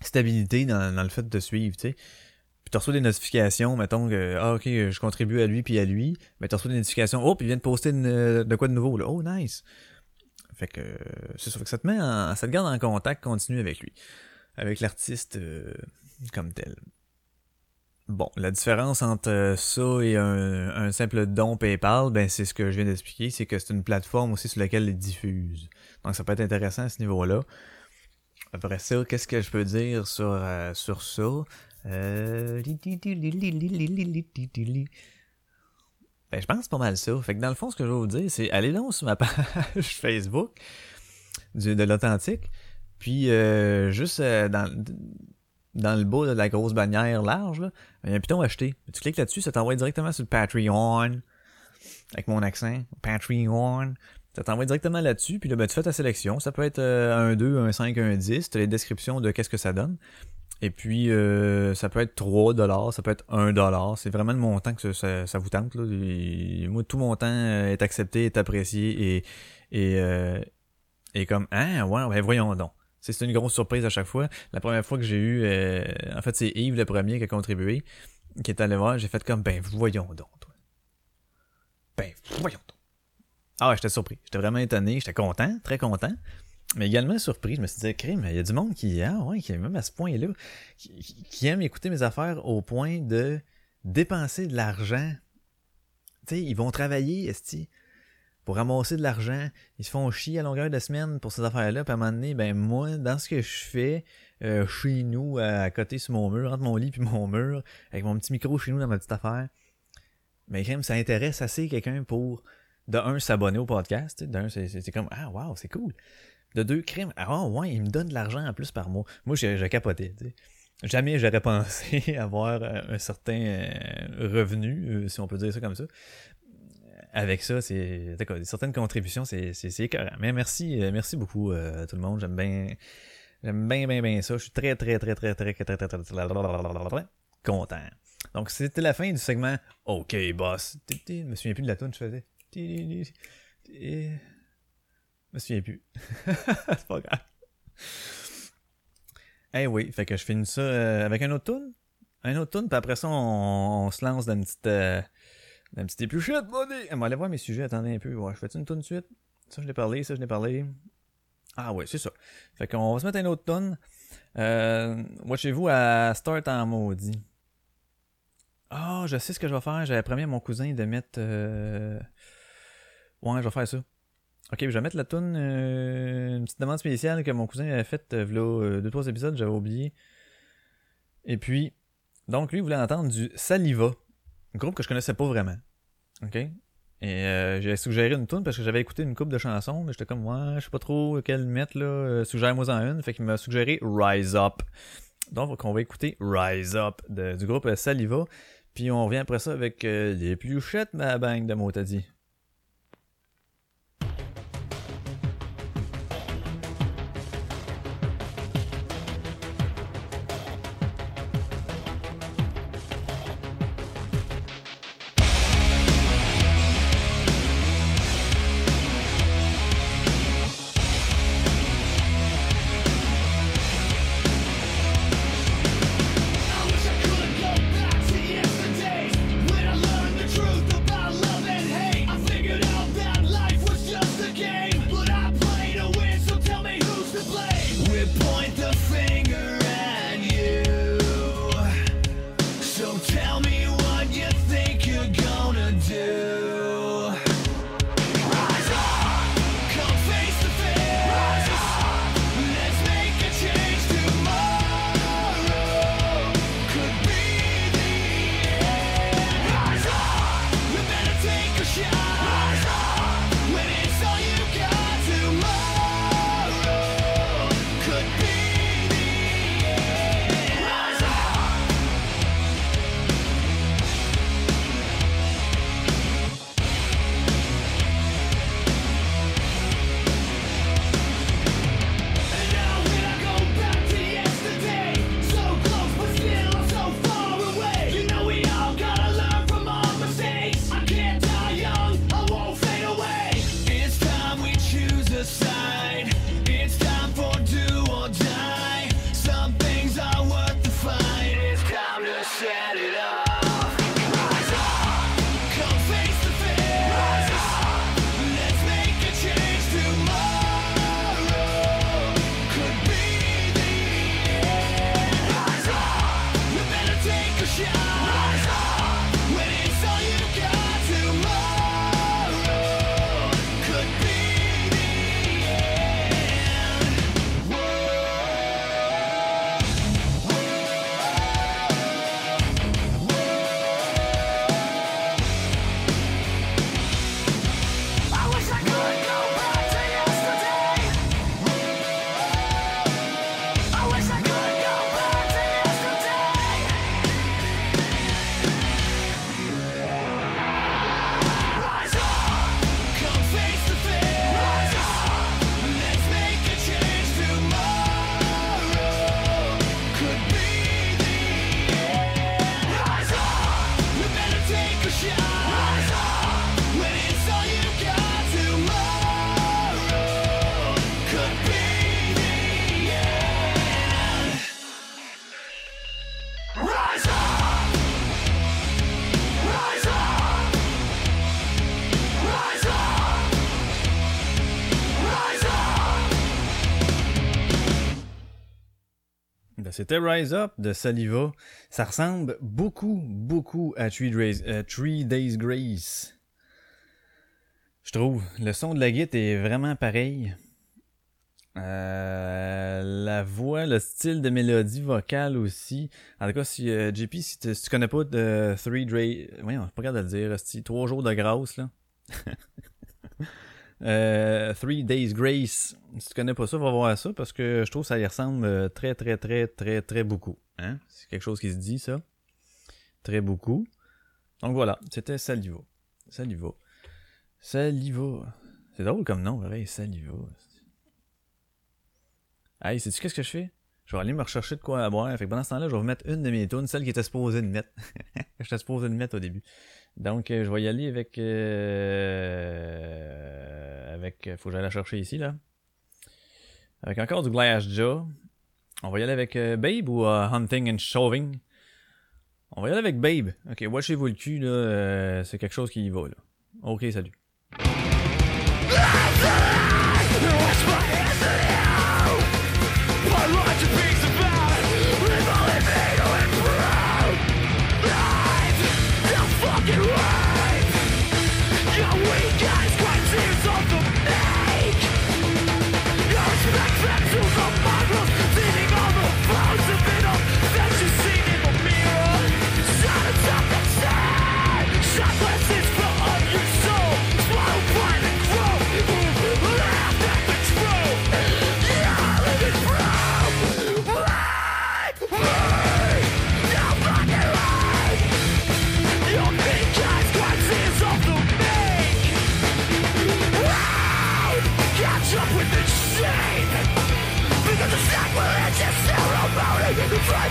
stabilité dans, le fait de suivre, tu sais. Puis tu reçois des notifications, mettons que, ah ok, je contribue à lui puis à lui. Mais tu reçois des notifications, oh, puis il vient de poster euh, de quoi de nouveau, là. Oh, nice. Fait que, c'est. Fait que ça te met en, ça te garde en contact continu avec lui. Avec l'artiste euh, comme tel. Bon, la différence entre euh, ça et un, un simple don PayPal, ben c'est ce que je viens d'expliquer, c'est que c'est une plateforme aussi sur laquelle il diffuse. Donc ça peut être intéressant à ce niveau-là. Après ça, qu'est-ce que je peux dire sur, euh, sur ça? Euh... Ben, je pense pas mal ça. Fait que dans le fond, ce que je vais vous dire, c'est allez donc sur ma page Facebook de l'authentique. Puis euh, juste euh, dans, dans le bas de la grosse bannière large, il y a un piton acheté. Tu cliques là-dessus, ça t'envoie directement sur Patreon. Avec mon accent. Patreon. Ça t'envoie directement là-dessus, puis là, ben, tu fais ta sélection. Ça peut être euh, un 2, un 5, un 10. Tu as les descriptions de qu'est-ce que ça donne. Et puis, euh, ça peut être 3 dollars, ça peut être 1 dollar. C'est vraiment le montant que ça, vous tente. Moi, tout mon temps est accepté, est apprécié et, et, et comme, ah, ouais, ben voyons donc. C'est une grosse surprise à chaque fois. La première fois que j'ai eu, euh, en fait, c'est Yves le premier qui a contribué, qui est allé voir, j'ai fait comme, ben voyons donc, toi. Ben voyons donc. Ah ouais, j'étais surpris. J'étais vraiment étonné. J'étais content, très content. Mais également surpris. Je me suis dit, crime, il y a du monde qui, ah ouais, qui est même à ce point-là, qui- qui aime écouter mes affaires au point de dépenser de l'argent. Tu sais, ils vont travailler, esti, pour ramasser de l'argent. Ils se font chier à longueur de semaine pour ces affaires-là. Puis à un moment donné, ben moi, dans ce que je fais, euh, chez nous, à, côté sur mon mur, entre mon lit puis mon mur, avec mon petit micro chez nous dans ma petite affaire, mais crime, ça intéresse assez quelqu'un pour, de un, s'abonner au podcast. D'un, c'est- comme, ah, wow, c'est cool. De deux, crime, ah ouais, il me donne de l'argent en plus par mois. Moi, je, je. Jamais j'aurais (laughs) pensé avoir un certain euh, revenu, euh, si on peut dire ça comme ça. Avec ça, c'est certaines contributions, c'est c'est. Mais merci, euh, merci beaucoup euh, tout le monde. J'aime bien, j'aime bien, bien, bien ça. Je suis très, très, très, très, très, très, très, très, très, très, content. Donc c'était la fin du segment. Ok, boss. Je me souviens plus de la tune je faisais. Je me souviens plus. c'est pas grave. Eh oui, fait que je finis ça euh, avec un autre tune. Un autre tune, puis après ça, on, se lance dans une petite, euh, dans une petite épluchette, buddy. On va voir mes sujets, attendez un peu. Ouais, je fais une tune de suite? Ça, je l'ai parlé, ça, je l'ai parlé. Ah ouais, c'est ça. Fait qu'on va se mettre un autre tune. Euh, watchez-vous à Start en maudit. Ah, je sais ce que je vais faire. J'avais promis à mon cousin de mettre... euh, Ouais, je vais faire ça. Ok, je vais mettre la tune euh, une petite demande spéciale que mon cousin avait faite euh, v'là, euh, deux trois épisodes, j'avais oublié. Et puis, donc lui il voulait entendre du Saliva, groupe que je connaissais pas vraiment. Ok? Et euh, j'ai suggéré une tune parce que j'avais écouté une coupe de chansons, mais j'étais comme ouais, je sais pas trop quelle mettre là. Euh, Suggère-moi en une, fait qu'il m'a suggéré Rise Up. Donc on va écouter Rise Up de- du groupe Saliva. Puis on revient après ça avec euh, les pluchettes, ma bang de Motadi. C'était Rise Up de Saliva. Ça ressemble beaucoup, beaucoup à Three Days, euh, Three Days Grace. Je trouve. Le son de la guitare est vraiment pareil. Euh, la voix, le style de mélodie vocale aussi. En tout cas, si euh, JP, si, tu- connais pas de Three Days... Voyons, je pas capable de le dire. Trois jours de grâce, là. (laughs) Euh, Three Days Grace. Si tu connais pas ça, va voir ça parce que je trouve que ça y ressemble euh, très, très, très, très, très beaucoup. Hein? C'est quelque chose qui se dit, ça. Très beaucoup. Donc voilà, c'était Saliva. Saliva. Saliva. C'est drôle comme nom, pareil, Saliva. Hey, sais-tu qu'est-ce que je fais? Je vais aller me rechercher de quoi à boire. Fait que pendant ce temps-là, je vais vous mettre une de mes tunes, celle qui était supposée de mettre. (laughs) J'étais supposé de mettre au début. Donc, euh, je vais y aller avec... euh, avec... Faut que j'aille la chercher ici, là. Avec encore du Glass Jaw. On va y aller avec euh, Babe ou euh, Hunting and Shoving? On va y aller avec Babe. Ok, watchez-vous le cul, là. euh, c'est quelque chose qui y va, là. Ok, salut.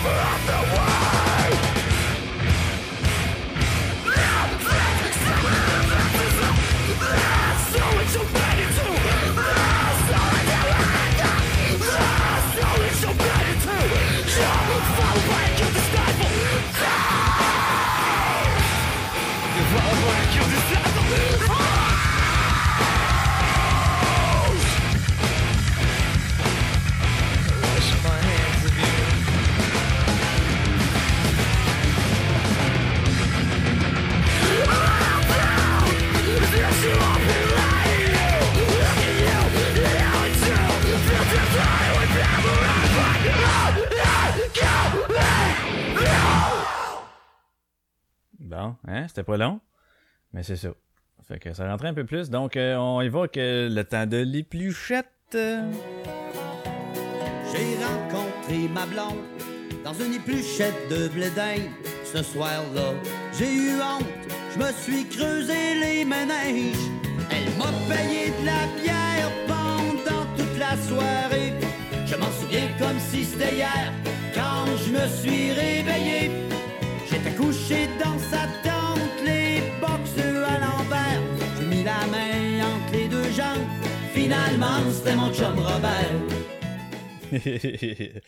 Bon, pas long, mais c'est ça. Fait que ça rentrait un peu plus, donc euh, on évoque euh, le temps de l'épluchette. J'ai rencontré ma blonde dans une épluchette de blé. Ce soir-là, j'ai eu honte, je me suis creusé les méninges. Elle m'a payé de la bière pendant toute la soirée. Je m'en souviens comme si c'était hier, quand je me suis réveillé. J'étais couché dans sa tente, la main entre les deux jambes. Finalement, c'était mon chum Robert. (laughs)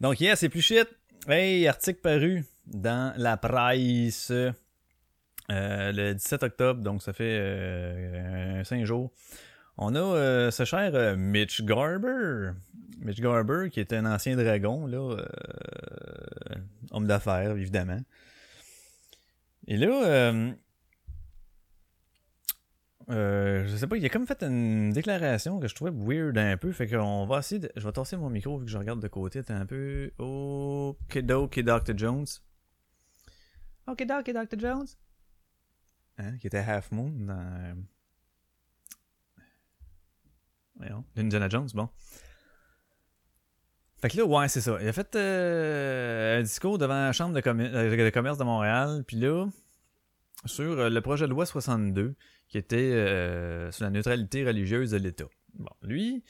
donc, hier, c'est plus shit. Hey, article paru dans la presse euh, le 17 octobre, donc ça fait 5 jours. On a euh, ce cher euh, Mitch Garber. Mitch Garber, qui était un ancien dragon, là, euh, homme d'affaires, évidemment. Et là, euh, euh, je sais pas, il a comme fait une déclaration que je trouvais weird un peu. Fait qu'on va essayer de. Je vais tasser mon micro vu que je regarde de côté. T'es un peu. Ok, ok, Dr. Jones. Ok, ok, Dr. Jones. Hein, qui était Half Moon dans. Voyons, Indiana Jones, bon. Fait que là, ouais, c'est ça. Il a fait euh, un discours devant la Chambre de, commer- euh, de commerce de Montréal. Puis là, sur euh, le projet de loi 62, qui était euh, sur la neutralité religieuse de l'État. Bon, lui,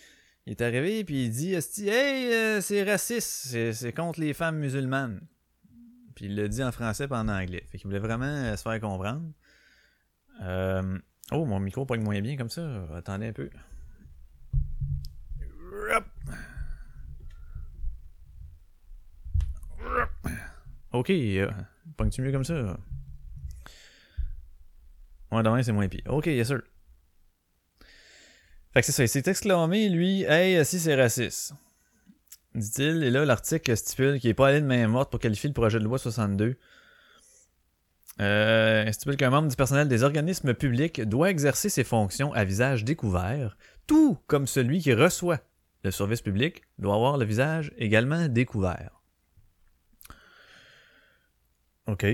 il est arrivé puis il dit Hey, euh, c'est raciste, c'est, contre les femmes musulmanes. Puis il l'a dit en français pas en anglais. Fait qu'il voulait vraiment euh, se faire comprendre. Oh, mon micro pogne moins bien comme ça. Attendez un peu. Ok, pogne-tu mieux comme ça? Ouais, demain c'est moins pire. Ok, yes sir. Fait que c'est ça, il s'est exclamé, lui, hey, si c'est raciste. dit-il. Et là, l'article stipule qu'il n'est pas allé de main morte pour qualifier le projet de loi 62. Euh, stipule qu'un membre du personnel des organismes publics doit exercer ses fonctions à visage découvert, tout comme celui qui reçoit le service public doit avoir le visage également découvert. OK.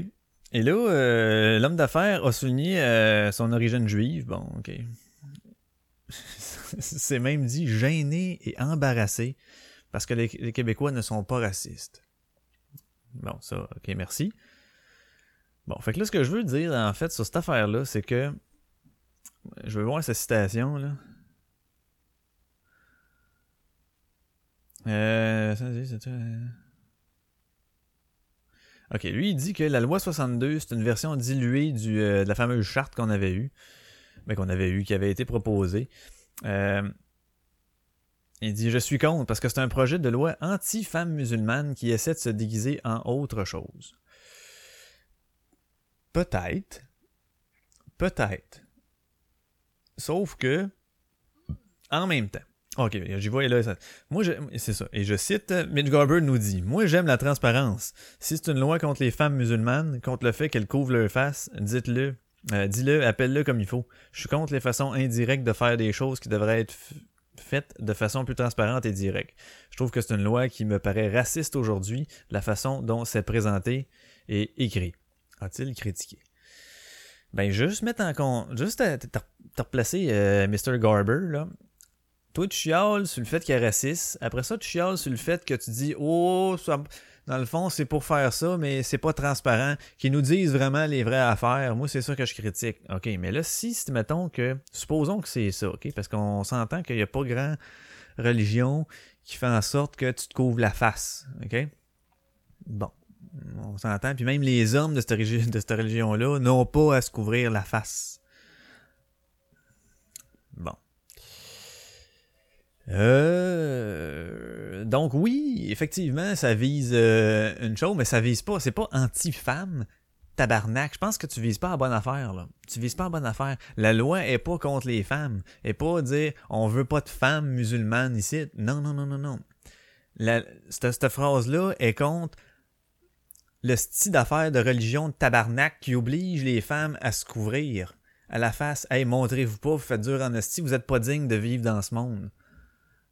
Et là, euh, l'homme d'affaires a souligné euh, son origine juive. Bon, OK. (laughs) C'est même dit gêné et embarrassé parce que les, Québécois ne sont pas racistes. Bon, ça, OK, merci. Bon, fait que là, ce que je veux dire, en fait, sur cette affaire-là, c'est que. Je veux voir sa citation, là. Euh, ça, c'est- euh. Ok, lui, il dit que la loi 62, c'est une version diluée du, euh, de la fameuse charte qu'on avait eue, ben, qu'on avait eue, qui avait été proposée. Euh, il dit Je suis contre parce que c'est un projet de loi anti-femmes musulmanes qui essaie de se déguiser en autre chose. Peut-être. Peut-être. Sauf que, en même temps. Ok, j'y vois là. ça- Moi, je- c'est ça. Et je cite, euh, Mitch Garber nous dit Moi, j'aime la transparence. Si c'est une loi contre les femmes musulmanes, contre le fait qu'elles couvrent leur face, dites-le. Euh, Dis-le, appelle-le comme il faut. Je suis contre les façons indirectes de faire des choses qui devraient être f- faites de façon plus transparente et directe. Je trouve que c'est une loi qui me paraît raciste aujourd'hui, la façon dont c'est présenté et écrit. A-t-il critiqué? Ben, juste mettre en compte, juste te, te- te replacer euh, Mr. Garber, là. Toi, tu chiales sur le fait qu'il est raciste. Après ça, tu chiales sur le fait que tu dis, oh, ça- dans le fond, c'est pour faire ça, mais c'est pas transparent. Qu'ils nous disent vraiment les vraies affaires. Moi, c'est ça que je critique. OK, mais là, si, mettons que, supposons que c'est ça, OK, parce qu'on s'entend qu'il n'y a pas grand religion qui fait en sorte que tu te couvres la face. OK? Bon. On s'entend. Puis même les hommes de cette religion-là n'ont pas à se couvrir la face. Euh, donc oui, effectivement, ça vise euh, une chose, mais ça vise pas. C'est pas anti-femme, tabarnak. Je pense que tu vises pas à bonne affaire, là. Tu vises pas à bonne affaire. La loi est pas contre les femmes. Et pas dire on veut pas de femmes musulmanes ici. Non, non, non, non, non. La, cette, cette phrase-là est contre le style d'affaires de religion de tabarnak qui oblige les femmes à se couvrir à la face. Hey, montrez-vous pas, vous faites dur en esti, vous êtes pas digne de vivre dans ce monde.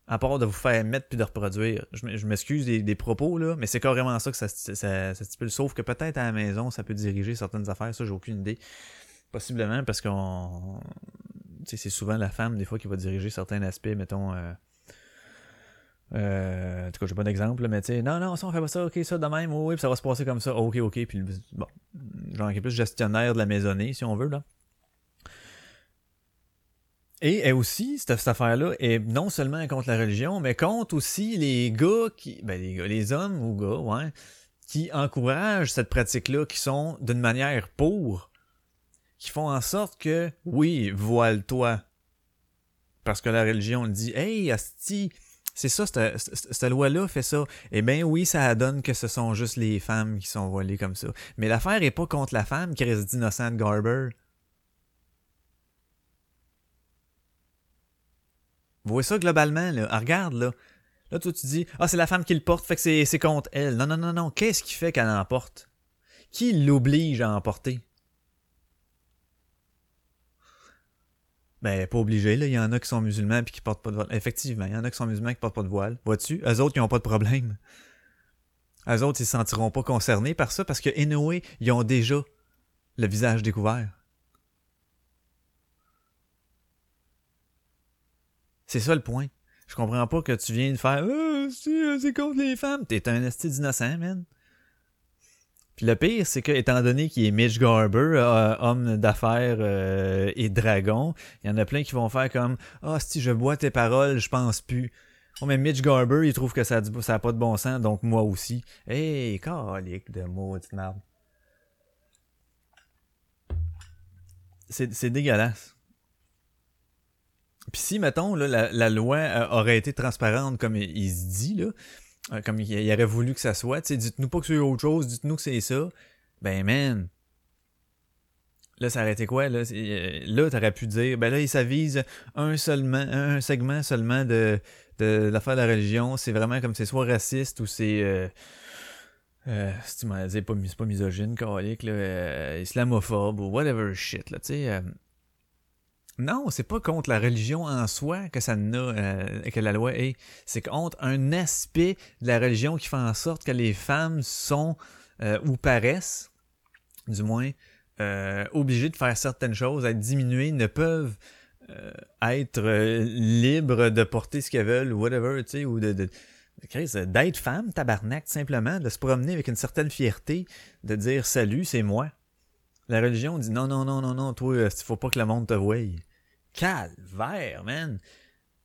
À part de vous faire mettre puis de reproduire. Je, m'excuse des, propos, là, mais c'est carrément ça que ça, ça, ça, stipule. Sauf que peut-être à la maison, ça peut diriger certaines affaires, ça, j'ai aucune idée. Possiblement parce qu'on. C'est souvent la femme, des fois, qui va diriger certains aspects, mettons. Euh, euh, en tout cas, j'ai pas d'exemple, mais tu sais, non, non, ça on fait pas ça, ok, ça de même, oui, oui, puis ça va se passer comme ça, ok, ok, puis bon, genre qui est plus gestionnaire de la maisonnée, si on veut, là. Et aussi, cette, affaire-là, est non seulement contre la religion, mais contre aussi les gars qui. Ben, les gars, les hommes ou gars, ouais, qui encouragent cette pratique-là, qui sont d'une manière pour, qui font en sorte que, oui, voile-toi. Parce que la religion dit, hey, Asti, c'est ça, cette, loi-là fait ça. Eh bien oui, ça donne que ce sont juste les femmes qui sont voilées comme ça. Mais l'affaire est pas contre la femme qui reste innocente Garber. Vous voyez ça globalement, là? Ah, regarde, là. Là, toi, tu dis, ah, c'est la femme qui le porte, fait que c'est contre elle. Non, non, non, non. Qu'est-ce qui fait qu'elle en porte? Qui l'oblige à en porter? Ben, pas obligé, là. Il y en a qui sont musulmans puis qui portent pas de voile. Effectivement, il y en a qui sont musulmans qui portent pas de voile. Vois-tu? Eux autres, ils ont pas de problème. Eux autres, ils se sentiront pas concernés par ça parce que, anyway, ils ont déjà le visage découvert. C'est ça le point. Je comprends pas que tu viens de faire euh, c'est contre les femmes. T'es un esti d'innocent, man. Puis le pire, c'est que, étant donné qu'il est Mitch Garber, euh, homme d'affaires euh, et dragon, il y en a plein qui vont faire comme Ah, si je bois tes paroles, je pense plus. Oh, mais Mitch Garber, il trouve que ça a, du- ça a pas de bon sens, donc moi aussi. Hey, calique de maudite merde. C'est dégueulasse. Puis si, mettons, là, la, la loi euh, aurait été transparente comme il, il se dit, là, euh, comme il, il aurait voulu que ça soit, tu dites-nous pas que c'est autre chose, dites-nous que c'est ça, ben man, là, ça aurait été quoi, là? Euh, Là, t'aurais pu dire, ben là, ça vise un seulement, un segment seulement de, de l'affaire de la religion, c'est vraiment comme c'est soit raciste ou c'est. Euh, euh, si tu m'as dit, pas, pas misogyne, calique, là, euh, islamophobe ou whatever shit, là, tu sais. Non, c'est pas contre la religion en soi que ça n'a, euh, que la loi est. C'est contre un aspect de la religion qui fait en sorte que les femmes sont, euh, ou paraissent, du moins, euh, obligées de faire certaines choses, être diminuées, ne peuvent euh, être libres de porter ce qu'elles veulent, whatever, tu sais, ou de, de d'être femme, tabarnak, simplement, de se promener avec une certaine fierté, de dire salut, c'est moi. La religion dit non, non, non, non, non, toi, euh, faut pas que le monde te voie. Calvaire, man.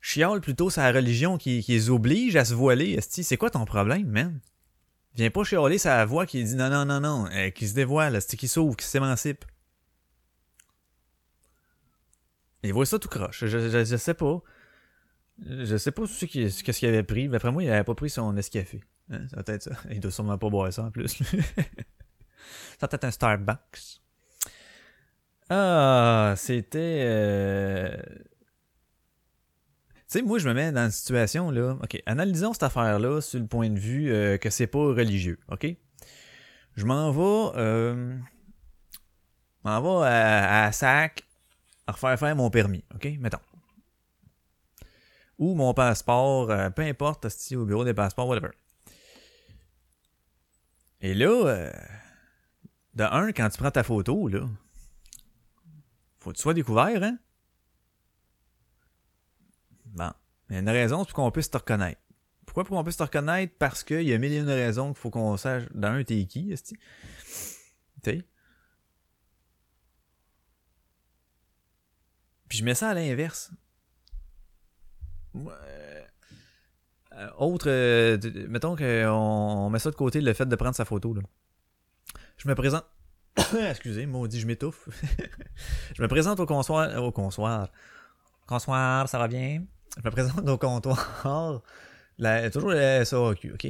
Chiale plutôt c'est la religion qui, qui les oblige à se voiler, esti. C'est quoi ton problème, man? Viens pas chialer la voix qui dit non, non, non, non, euh, qui se dévoile, esti, qui s'ouvre, qui s'émancipe. Il voit ça tout croche. Je, je, sais pas. Je sais pas ce qui- ce qu'il avait pris. mais Après moi, il avait pas pris son Nescafé. Hein, ça doit être ça. Il doit sûrement pas boire ça en plus. (laughs) ça doit être un Starbucks. Ah, c'était. euh, Tu sais, moi, je me mets dans une situation, là. OK, analysons cette affaire-là sur le point de vue euh, que c'est pas religieux, OK? Je m'en vais... Euh... M'en vais à, SAC à refaire faire mon permis, OK? Mettons. Ou mon passeport, euh, peu importe, hostie, au bureau des passeports, whatever. Et là, de un, quand tu prends ta photo, là, faut que tu sois découvert, hein? Bon. Il y a une raison pour qu'on puisse te reconnaître. Pourquoi pour qu'on puisse te reconnaître? Parce qu'il y a mille et une raisons qu'il faut qu'on sache d'un, t'es qui, esti? Tu sais? Puis je mets ça à l'inverse. Euh, autre, euh, mettons qu'on on met ça de côté, le fait de prendre sa photo. Là. Je me présente. (coughs) Excusez, maudit, je m'étouffe. (laughs) je me présente au comptoir. Au comptoir. Comptoir, ça va bien? Je me présente au comptoir. La- toujours le SAQ, ok?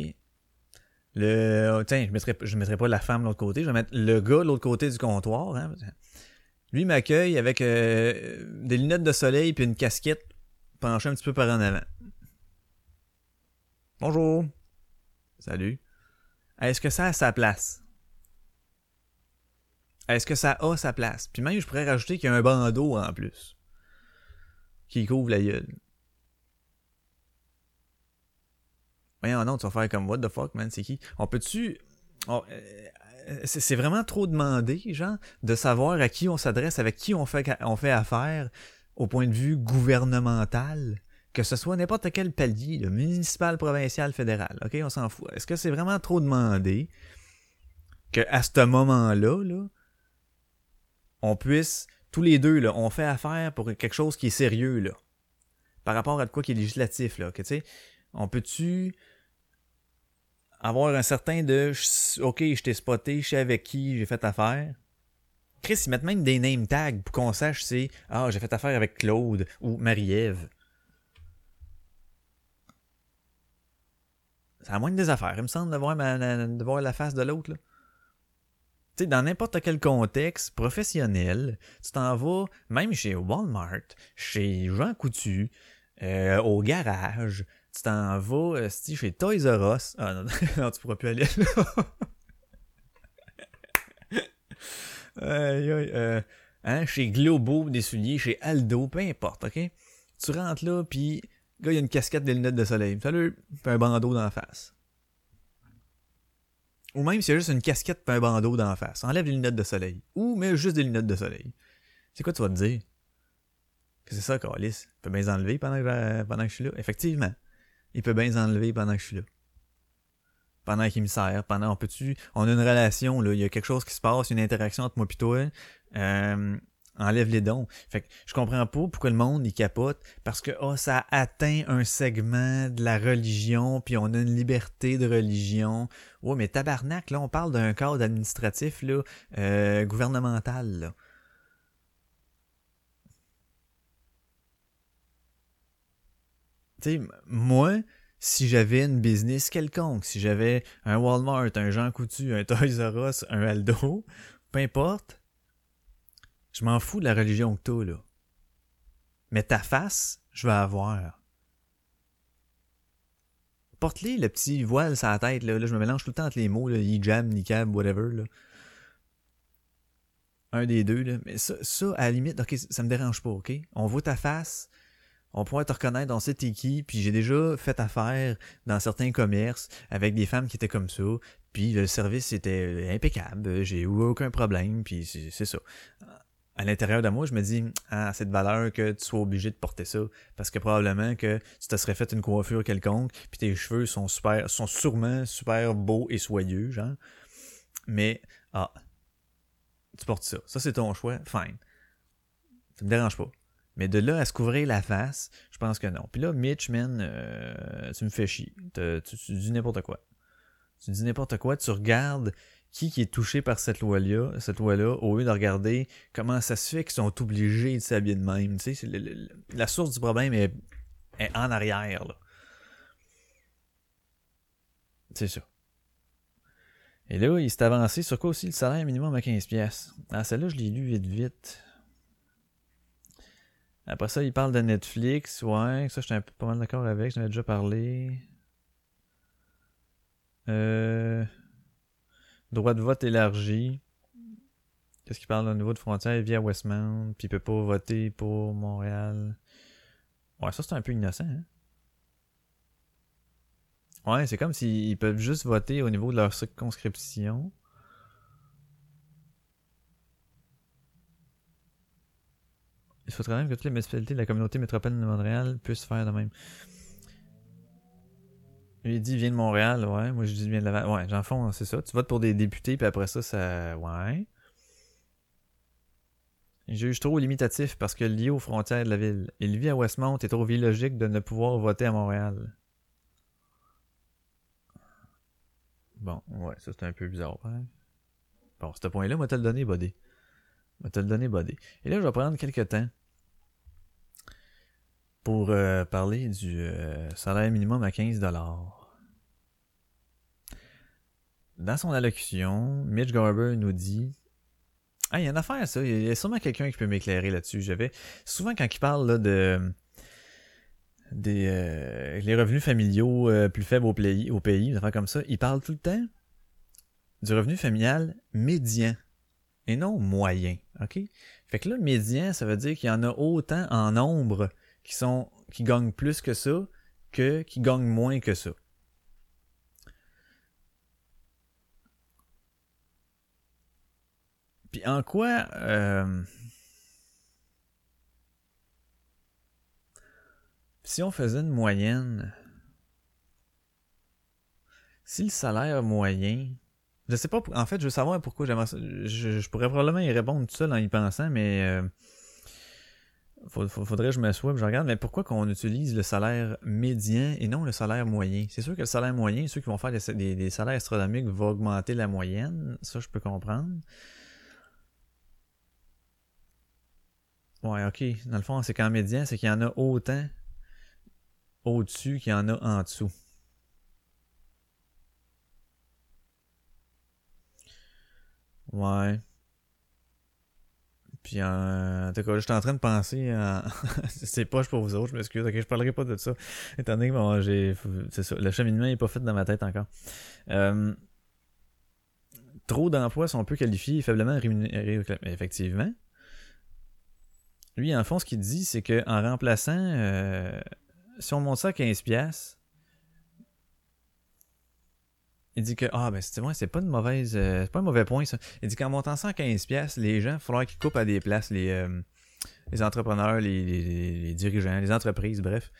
Le, tiens, je mettrai, je mettrai pas la femme de l'autre côté, je vais mettre le gars de l'autre côté du comptoir. Hein? Lui m'accueille avec euh, des lunettes de soleil puis une casquette penchée un petit peu par en avant. Bonjour. Salut. Est-ce que ça a sa place? Est-ce que ça a sa place? Puis même, je pourrais rajouter qu'il y a un bandeau en plus. Qui couvre la gueule. Voyons non, tu vas faire comme what the fuck, man, c'est qui? On peut-tu. on- euh, c'est vraiment trop demandé, genre, de savoir à qui on s'adresse, avec qui on fait, on fait affaire au point de vue gouvernemental. Que ce soit n'importe quel palier, le municipal, provincial, fédéral. OK, on s'en fout. Est-ce que c'est vraiment trop demandé que à ce moment-là, là, on puisse, tous les deux, là, on fait affaire pour quelque chose qui est sérieux, là. Par rapport à quoi qui est législatif, là. Que, on peut-tu avoir un certain de OK, je t'ai spoté, je sais avec qui j'ai fait affaire. Chris, ils mettent même des name tags pour qu'on sache c'est Ah, j'ai fait affaire avec Claude ou Marie-Ève. C'est à moins des affaires, il me semble, de voir la face de l'autre. là. Dans n'importe quel contexte professionnel, tu t'en vas, même chez Walmart, chez Jean Coutu, euh, au garage, tu t'en vas euh, chez Toys R Us. Ah non, (laughs) non, tu pourras plus aller là. Euh, hein, chez Globo, des souliers, chez Aldo, peu importe, ok? Tu rentres là, puis gars, il y a une casquette des lunettes de soleil. Salut, puis un bandeau dans la face. Ou même s'il y a juste une casquette puis un bandeau dans la face. Enlève les lunettes de soleil. Ou mets juste des lunettes de soleil. C'est quoi tu vas te dire? Que c'est ça, Calis. Il peut bien les enlever pendant que, pendant que je suis là. Effectivement. Il peut bien les enlever pendant que je suis là. Pendant qu'il me sert. Pendant, on peut-tu, on a une relation, là. Il y a quelque chose qui se passe, une interaction entre moi et toi. Euh, enlève les dons. Fait que je comprends pas pourquoi le monde il capote parce que oh, ça atteint un segment de la religion puis on a une liberté de religion. Ouais, mais tabarnak là, on parle d'un cadre administratif là, euh, gouvernemental. Tu moi, si j'avais une business quelconque, si j'avais un Walmart, un Jean Coutu, un Toys R Us, un Aldo, (laughs) peu importe, je m'en fous de la religion que t'as, là. Mais ta face, je vais avoir. porte-les le petit voile sur la tête, là. Là, je me mélange tout le temps entre les mots, là, hijab, niqab, whatever, là. Un des deux, là. Mais ça, ça, à la limite, ça me dérange pas, ok? On voit ta face, on pourrait te reconnaître, on sait t'es qui, puis j'ai déjà fait affaire dans certains commerces avec des femmes qui étaient comme ça, puis le service était impeccable, j'ai eu aucun problème, puis c'est ça. À l'intérieur de moi, je me dis, ah, c'est de valeur que tu sois obligé de porter ça, parce que probablement que tu te serais fait une coiffure quelconque, puis tes cheveux sont super, sont sûrement super beaux et soyeux, genre. Mais, ah, tu portes ça. Ça, c'est ton choix, fine. Ça me dérange pas. Mais de là à se couvrir la face, je pense que non. Puis là, Mitch, man, euh, tu me fais chier. Te- Tu, tu dis n'importe quoi. Tu dis n'importe quoi, tu regardes qui qui est touché par cette loi-là, cette loi-là, au lieu de regarder comment ça se fait qu'ils sont obligés de s'habiller de même. Tu sais, la source du problème est, est en arrière. C'est ça. Et là, il s'est avancé sur quoi aussi le salaire minimum à 15 pièces. Ah, celle-là, je l'ai lu vite vite. Après ça, il parle de Netflix, ouais, ça j'étais un pas mal d'accord avec, j'en avais déjà parlé. Euh... Droit de vote élargi. Qu'est-ce qu'il parle au niveau de frontière? Il vit à Westmount, puis il peut pas voter pour Montréal. Ouais, ça c'est un peu innocent, hein? Ouais, c'est comme s'ils peuvent juste voter au niveau de leur circonscription. Il faudrait même que toutes les municipalités de la communauté métropolitaine de Montréal puissent faire de même. Il dit, vient de Montréal, ouais. Moi, je dis, il vient de Laval. Ouais, le fond, c'est ça. Tu votes pour des députés, puis après ça, ça. Ouais. Juge trop limitatif parce que lié aux frontières de la ville. Il vit à Westmount et trouve illogique de ne pouvoir voter à Montréal. Bon, ouais, ça c'est un peu bizarre. Hein? Bon, ce point-là, moi te le donner, Bodé. Moi te le donner, Bodé. Et là, je vais prendre quelques temps pour euh, parler du euh, salaire minimum à 15 Dans son allocution, Mitch Garber nous dit Ah, il y a une affaire, ça. Il y a sûrement quelqu'un qui peut m'éclairer là-dessus. J'avais. Souvent, quand il parle là, de. des euh, les revenus familiaux euh, plus faibles au pays, au pays, des comme ça, il parle tout le temps du revenu familial médian et non moyen. OK? Fait que là, médian, ça veut dire qu'il y en a autant en nombre qui sont qui gagnent plus que ça que qui gagnent moins que ça. Puis en quoi euh, si on faisait une moyenne si le salaire moyen je sais pas en fait je veux savoir pourquoi j'aimerais je, je pourrais probablement y répondre tout seul en y pensant mais euh, faudrait que je m'assoie et je regarde, mais pourquoi qu'on utilise le salaire médian et non le salaire moyen? C'est sûr que le salaire moyen, ceux qui vont faire des, des, salaires astronomiques vont augmenter la moyenne, ça je peux comprendre. Ouais, ok. Dans le fond, c'est qu'en médian, c'est qu'il y en a autant au-dessus qu'il y en a en dessous. Ouais. Puis en, en tout cas, j'étais en train de penser à... (laughs) c'est poche pour vous autres, je m'excuse, ok, je parlerai pas de ça. Étant donné que bon, j'ai. C'est ça, le cheminement n'est pas fait dans ma tête encore. Euh, trop d'emplois sont peu qualifiés et faiblement rémunérés. Effectivement. Lui, en fond, ce qu'il dit, c'est que en remplaçant. Euh, si on monte ça à 15$, il dit que ah ben c'est c'est pas une mauvaise euh, c'est pas un mauvais point ça. Il dit qu'en montant ça à 15 pièces, les gens, il faudra qu'ils coupent à des places les euh, les entrepreneurs, les, dirigeants, les entreprises, bref.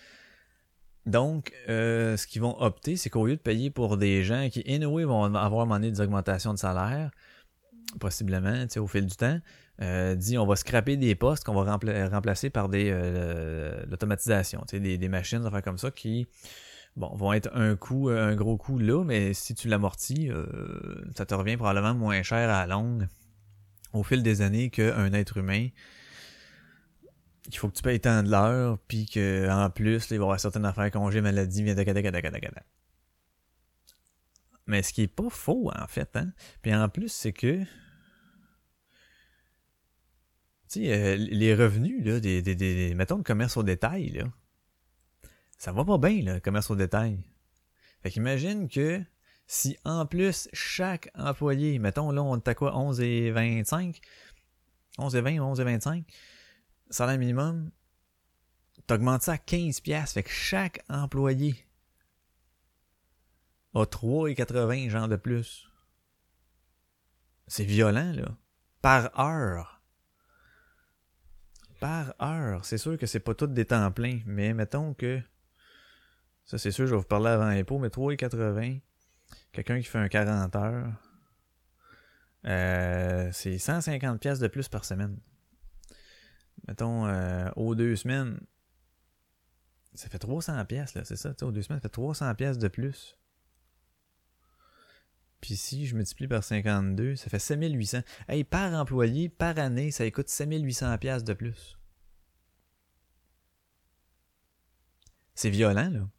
Donc, euh, ce qu'ils vont opter, c'est qu'au lieu de payer pour des gens qui, anyway, vont avoir donné des augmentations de salaire, possiblement, au fil du temps, dit on va scraper des postes qu'on va rempla remplacer par des l'automatisation, des, des machines, des affaires comme ça qui bon, vont être un coup, un gros coup là, mais si tu l'amortis, euh, ça te revient probablement moins cher à la longue au fil des années qu'un être humain. Il faut que tu payes tant de l'heure, puis que en plus, il va y avoir certaines affaires, congé, maladie, Mais ce qui est pas faux, en fait, hein. Puis en plus, c'est que. Tu sais, euh, les revenus, là, des, des, des, mettons, le commerce au détail, là ça va pas bien, le commerce au détail. Fait qu'imagine que si en plus chaque employé, mettons là on est à quoi 11 et 25, 11 et 20 ou 11 et 25, salaire minimum, t'augmentes ça à 15 pièces, fait que chaque employé a 3,80 genre de plus. C'est violent là, par heure. Par heure, c'est sûr que c'est pas tout des temps pleins, mais mettons que ça c'est sûr, je vais vous parler avant impôt, mais 3,80 quelqu'un qui fait un 40 heures, euh, c'est 150 pièces de plus par semaine. Mettons, euh, aux deux semaines, ça fait 300 pièces là, c'est ça, aux deux semaines, ça fait 300 pièces de plus. Puis si je multiplie par 52, ça fait 7800. Hey, par employé, par année, ça coûte 5800 pièces de plus. C'est violent, là.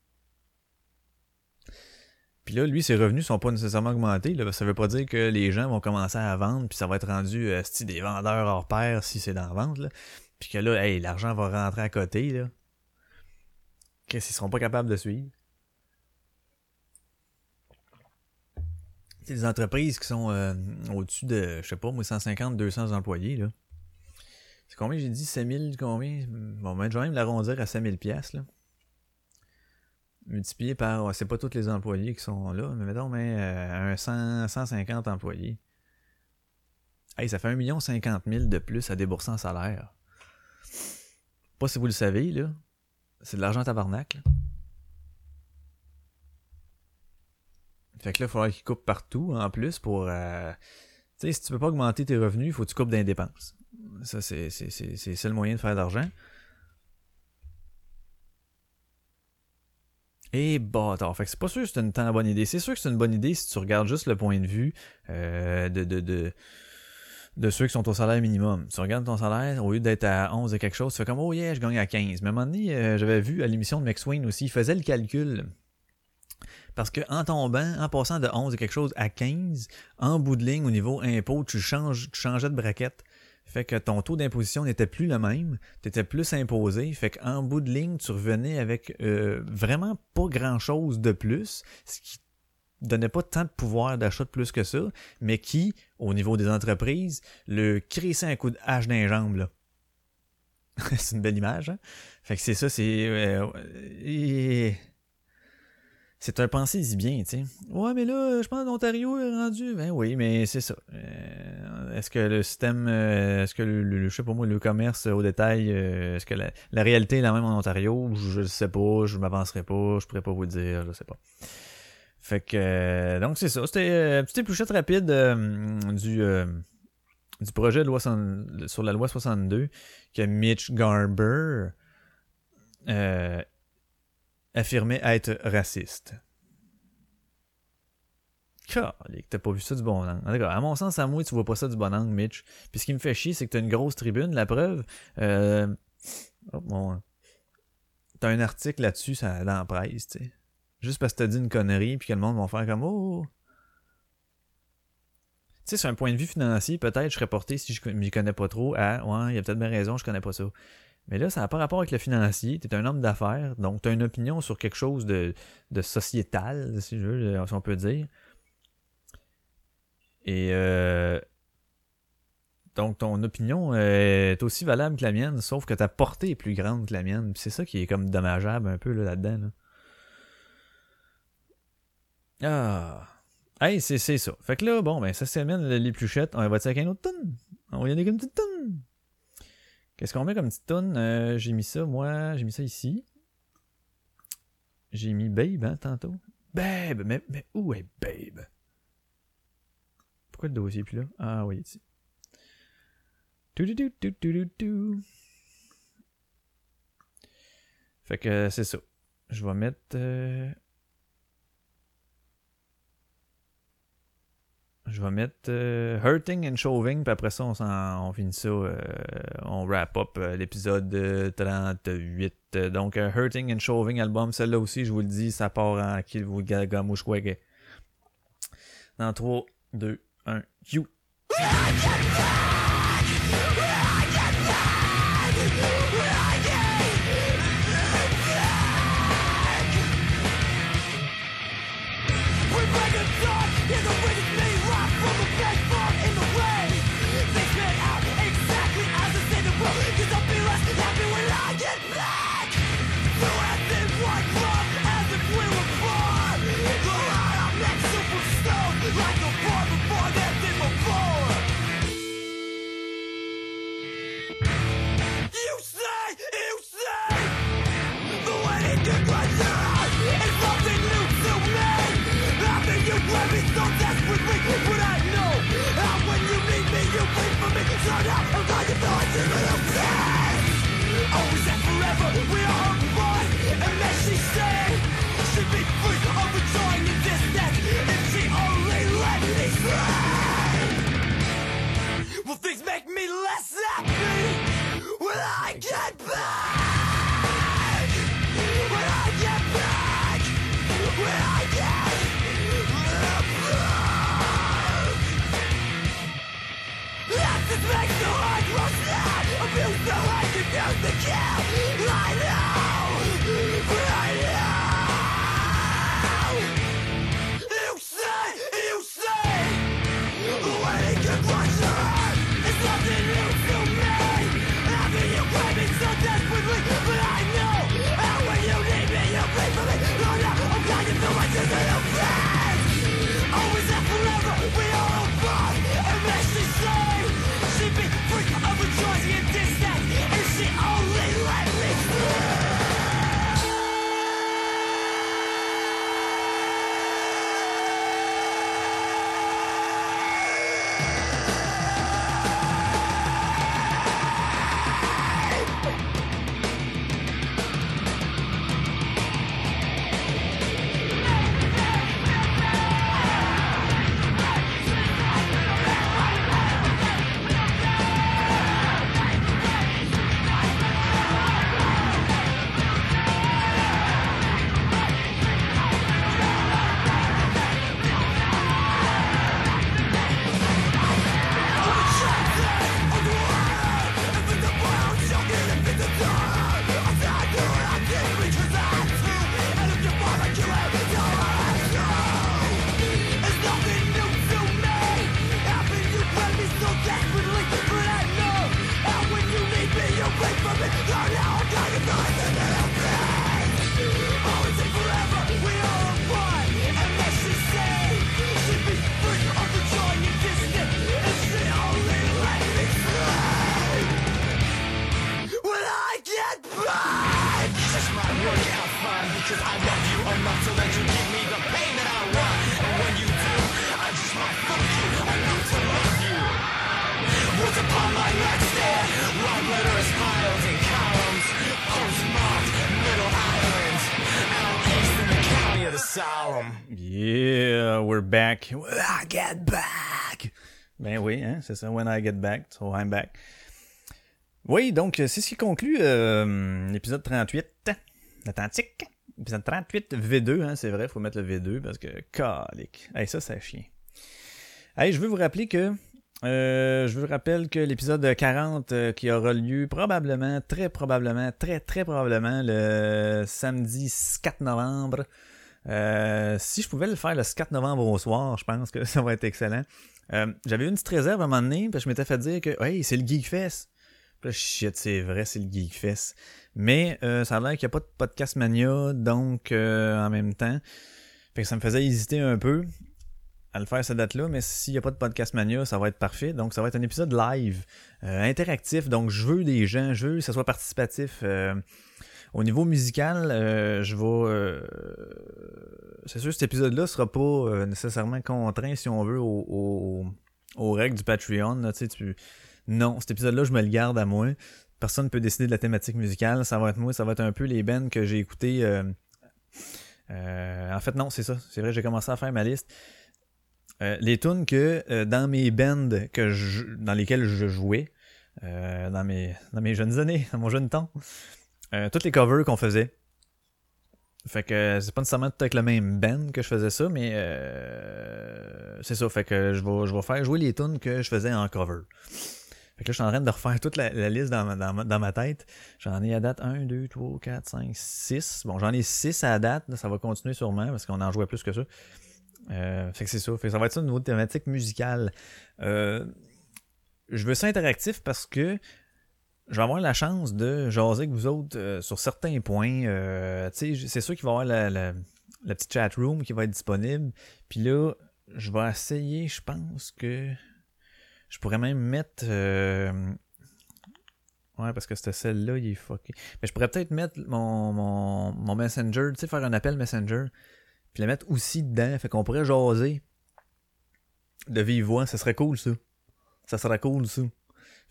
Puis là, lui, ses revenus sont pas nécessairement augmentés. Là, ça veut pas dire que les gens vont commencer à vendre, puis ça va être rendu euh, des vendeurs hors pair si c'est dans la vente. Puis que là, l'argent va rentrer à côté. Là. Qu'est-ce qu'ils seront pas capables de suivre? C'est des entreprises qui sont euh, au-dessus de, je sais pas, moi, 150, 200 employés. C'est combien j'ai dit 5000 combien? Bon, ben, je vais même l'arrondir à 5000 pièces multiplié par, c'est pas tous les employés qui sont là, mais mettons, mais euh, un 100, 150 employés. Hey, ça fait 1 50 000 de plus à débourser en salaire. Pas si vous le savez, là. C'est de l'argent tabarnak. Fait que là, il faudra qu'ils coupent partout, en plus, pour... Euh... Tu sais, si tu peux pas augmenter tes revenus, il faut que tu coupes dans les dépenses. Ça, c'est, le moyen de faire de l'argent. Et bâtard. Fait que c'est pas sûr que c'est une tant bonne idée. C'est sûr que c'est une bonne idée si tu regardes juste le point de vue euh, de, de, de, de ceux qui sont au salaire minimum. Tu regardes ton salaire, au lieu d'être à 11 et quelque chose, tu fais comme Oh yeah, je gagne à 15. Mais à un moment donné, euh, j'avais vu à l'émission de McSwain aussi, il faisait le calcul. Parce que en tombant, en passant de 11 et quelque chose à 15, en bout de ligne, au niveau impôt, tu changes, tu changeais de braquette. Fait que ton taux d'imposition n'était plus le même, tu étais plus imposé, fait qu'en bout de ligne, tu revenais avec euh, vraiment pas grand-chose de plus, ce qui donnait pas tant de pouvoir d'achat de plus que ça, mais qui, au niveau des entreprises, le crissait un coup de hache d'un jambe, là. (laughs) c'est une belle image, hein? Fait que c'est ça, c'est... Euh, c'est un pensée si bien, tu sais. Ouais, mais là, je pense que l'Ontario est rendu. Ben oui, mais c'est ça. Euh, est-ce que le système, euh, est-ce que le, je sais pas moi, le commerce au détail, euh, est-ce que la, réalité est la même en Ontario? Je sais pas, je m'avancerai pas, je pourrais pas vous dire, je sais pas. Fait que, donc c'est ça. C'était une petite épluchette rapide du, du projet de loi sur la loi 62 que Mitch Garber affirmait être raciste. Calique, t'as pas vu ça du bon angle. D'accord. À mon sens, à moi, tu vois pas ça du bon angle, Mitch. Puis ce qui me fait chier, c'est que t'as une grosse tribune, la preuve. Euh... Oh. T'as un article là-dessus ça, dans presse, tu sais. Juste parce que t'as dit une connerie, puis que le monde va faire comme Oh! Tu sais, sur un point de vue financier, peut-être je serais porté, si je m'y connais pas trop, à Ouais, il y a peut-être bien raison, je connais pas ça. Mais là, ça n'a pas rapport avec le financier. Tu es un homme d'affaires, donc tu as une opinion sur quelque chose de, sociétal, si, je veux, si on peut dire. Et euh, donc ton opinion est aussi valable que la mienne, sauf que ta portée est plus grande que la mienne. C'est ça qui est comme dommageable un peu là-dedans. Ah. Hey, c'est ça. Fait que là, bon, ben, ça s'amène les pluchettes. On va tirer avec un autre tonne. On va y aller avec une petite tonne. Qu'est-ce qu'on met comme petite tonne? Euh, j'ai mis ça, moi, j'ai mis ça ici. J'ai mis Babe, hein, tantôt. Babe! Mais, mais où est Babe? Pourquoi le dossier est plus là? Ah oui, ici. Fait que c'est ça. Je vais mettre... Euh, Je vais mettre euh, Hurting and Shoving, puis après ça, on, finit ça, euh, on wrap up euh, l'épisode 38. Donc, Hurting and Shoving album, celle-là aussi, je vous le dis, ça part en kill vous gamouchouague. Dans 3, 2, 1, you. Will things make me less happy the heart, confuse the kill. I know, Yeah, we're back. I get back. Ben oui, hein, c'est ça. When I get back, so I'm back. Oui, donc c'est ce qui conclut euh, l'épisode 38 l'Atlantique. Épisode 38 V2, hein, c'est vrai, faut mettre le V2 parce que calique. Hey, ça, c'est chien. Hey, je veux vous rappeler que euh, je vous rappelle que l'épisode 40 euh, qui aura lieu probablement, très probablement, très très probablement le samedi 4 novembre. Euh, si je pouvais le faire le 4 novembre au soir, je pense que (laughs) ça va être excellent. Euh, J'avais une petite réserve à un moment donné, que je m'étais fait dire que hey, c'est le Geekfest. Puis là, shit, c'est vrai, c'est le Geekfest. Mais euh, ça a l'air qu'il n'y a pas de podcast mania, donc en même temps. Fait que ça me faisait hésiter un peu à le faire cette date-là, mais s'il n'y a pas de podcast mania, ça va être parfait. Donc ça va être un épisode live, interactif. Donc je veux des gens, je veux que ça soit participatif. Au niveau musical, euh, je vais. euh, c'est sûr, cet épisode-là sera pas euh, nécessairement contraint, si on veut, au- au- aux règles du Patreon. Non, cet épisode-là, je me le garde à moi. Personne ne peut décider de la thématique musicale. Ça va être moi, ça va être un peu les bands que j'ai écoutés. en fait, non, c'est ça. C'est vrai, j'ai commencé à faire ma liste. Les tunes que dans mes bands que je- dans lesquels je jouais dans mes dans mes jeunes années, dans (laughs) mon jeune temps, euh, toutes les covers qu'on faisait. Fait que c'est pas nécessairement tout avec le même band que je faisais ça, mais euh, c'est ça. Fait que je vais je vais faire jouer les tunes que je faisais en cover. Fait que là, je suis en train de refaire toute la, liste dans ma, dans, dans ma tête. J'en ai à date 1, 2, 3, 4, 5, 6. Bon, j'en ai 6 à date. ça va continuer sûrement parce qu'on en jouait plus que ça. Euh, fait que c'est ça. Fait que ça va être ça, une nouvelle thématique musicale. Je veux ça interactif parce que je vais avoir la chance de jaser avec vous autres euh, sur certains points. Euh, c'est sûr qu'il va y avoir la petite chat room qui va être disponible. Puis là, je vais essayer, je pense que je pourrais même mettre. euh, Ouais, parce que c'était celle-là, il est fucké. Mais je pourrais peut-être mettre mon, mon, mon Messenger, tu sais, faire un appel Messenger, puis le mettre aussi dedans. Fait qu'on pourrait jaser de vive voix. Ça serait cool, ça. Ça serait cool, ça.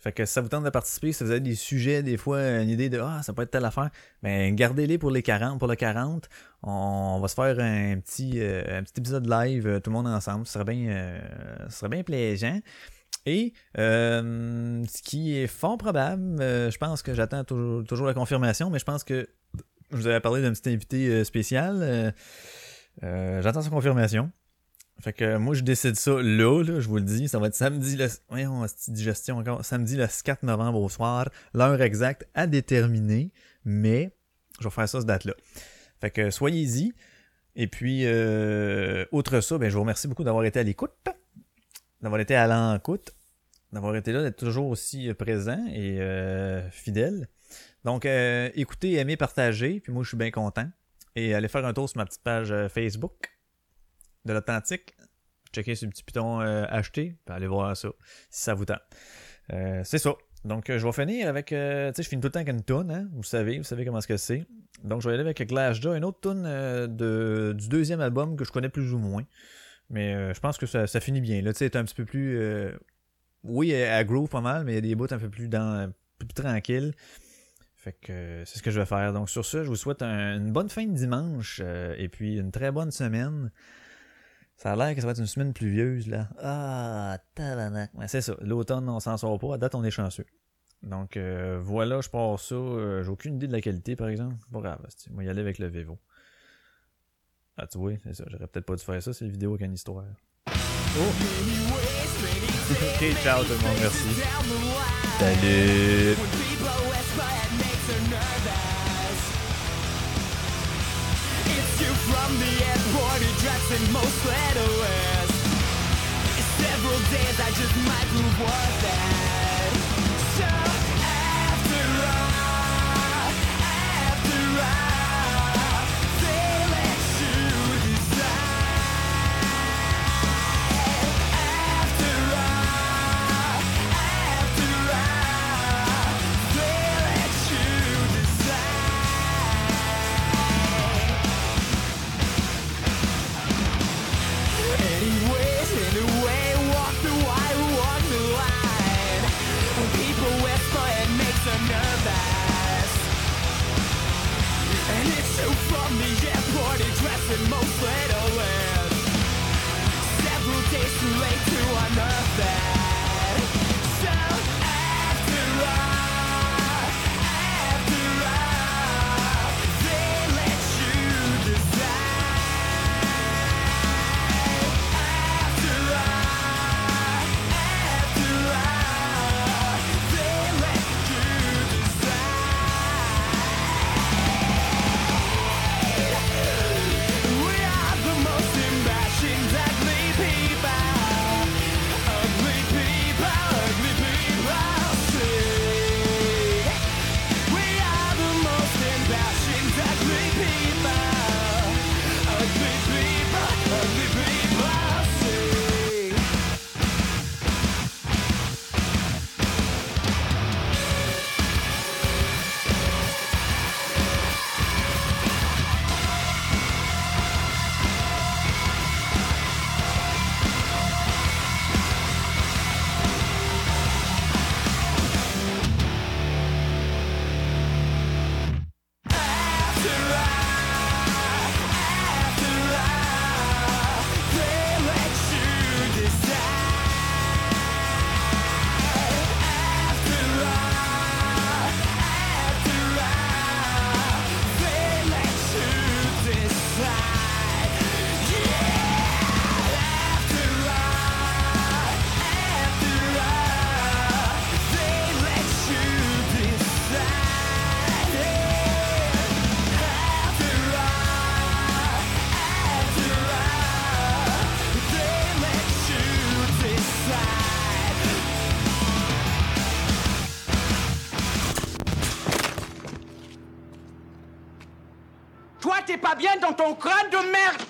Fait que si ça vous tente de participer, si vous avez des sujets, des fois, une idée de Ah, ça peut être telle affaire, ben gardez-les pour les 40. Pour le 40, on va se faire un petit, euh, un petit épisode live, euh, tout le monde ensemble. Ce serait bien, euh, bien plaisant. Et ce qui est fort probable, je pense que j'attends toujours, toujours la confirmation, mais je pense que je vous avais parlé d'un petit invité spécial. j'attends sa confirmation. Fait que moi je décide ça là, là, je vous le dis, ça va être samedi le. Voyons, digestion encore. Samedi le 4 novembre au soir. L'heure exacte à déterminer, mais je vais faire ça cette date-là. Fait que soyez-y. Et puis, euh, outre ça, ben, je vous remercie beaucoup d'avoir été à l'écoute, d'avoir été à l'encoute, d'avoir été là, d'être toujours aussi présent et euh, fidèle. Donc, euh, écoutez, aimez, partagez, puis moi, je suis bien content. Et allez faire un tour sur ma petite page euh, Facebook de l'Authentique. Checkez sur le petit piton euh, acheter, puis allez voir ça, si ça vous tente. Euh, c'est ça. Donc, euh, je vais finir avec... euh, tu sais, je finis tout le temps avec une toune, hein? Vous savez, vous savez comment c'est. Donc, je vais aller avec Glashda, une autre euh, de, du deuxième album que je connais plus ou moins. Mais je pense que ça, ça finit bien. Là, tu sais, c'est un petit peu plus... oui, à groove pas mal, mais il y a des bouts un peu plus dans... plus tranquille. Fait que c'est ce que je vais faire. Donc, sur ce, je vous souhaite un- une bonne fin de dimanche et puis une très bonne semaine. Ça a l'air que ça va être une semaine pluvieuse, là. Ah, tabarnak. Mais c'est ça. L'automne, on s'en sort pas. À date, on est chanceux. Donc, euh, voilà, je pars ça. Euh, J'ai aucune idée de la qualité, par exemple. Pas grave. Moi, y aller avec le Vevo. Ah, tu vois, c'est ça. J'aurais peut-être pas dû faire ça. C'est une vidéo avec une histoire. Oh! ok, ciao tout le monde. Merci. Salut! In most letters. It's Several days I just might prove worth it. So bien dans ton crâne de merde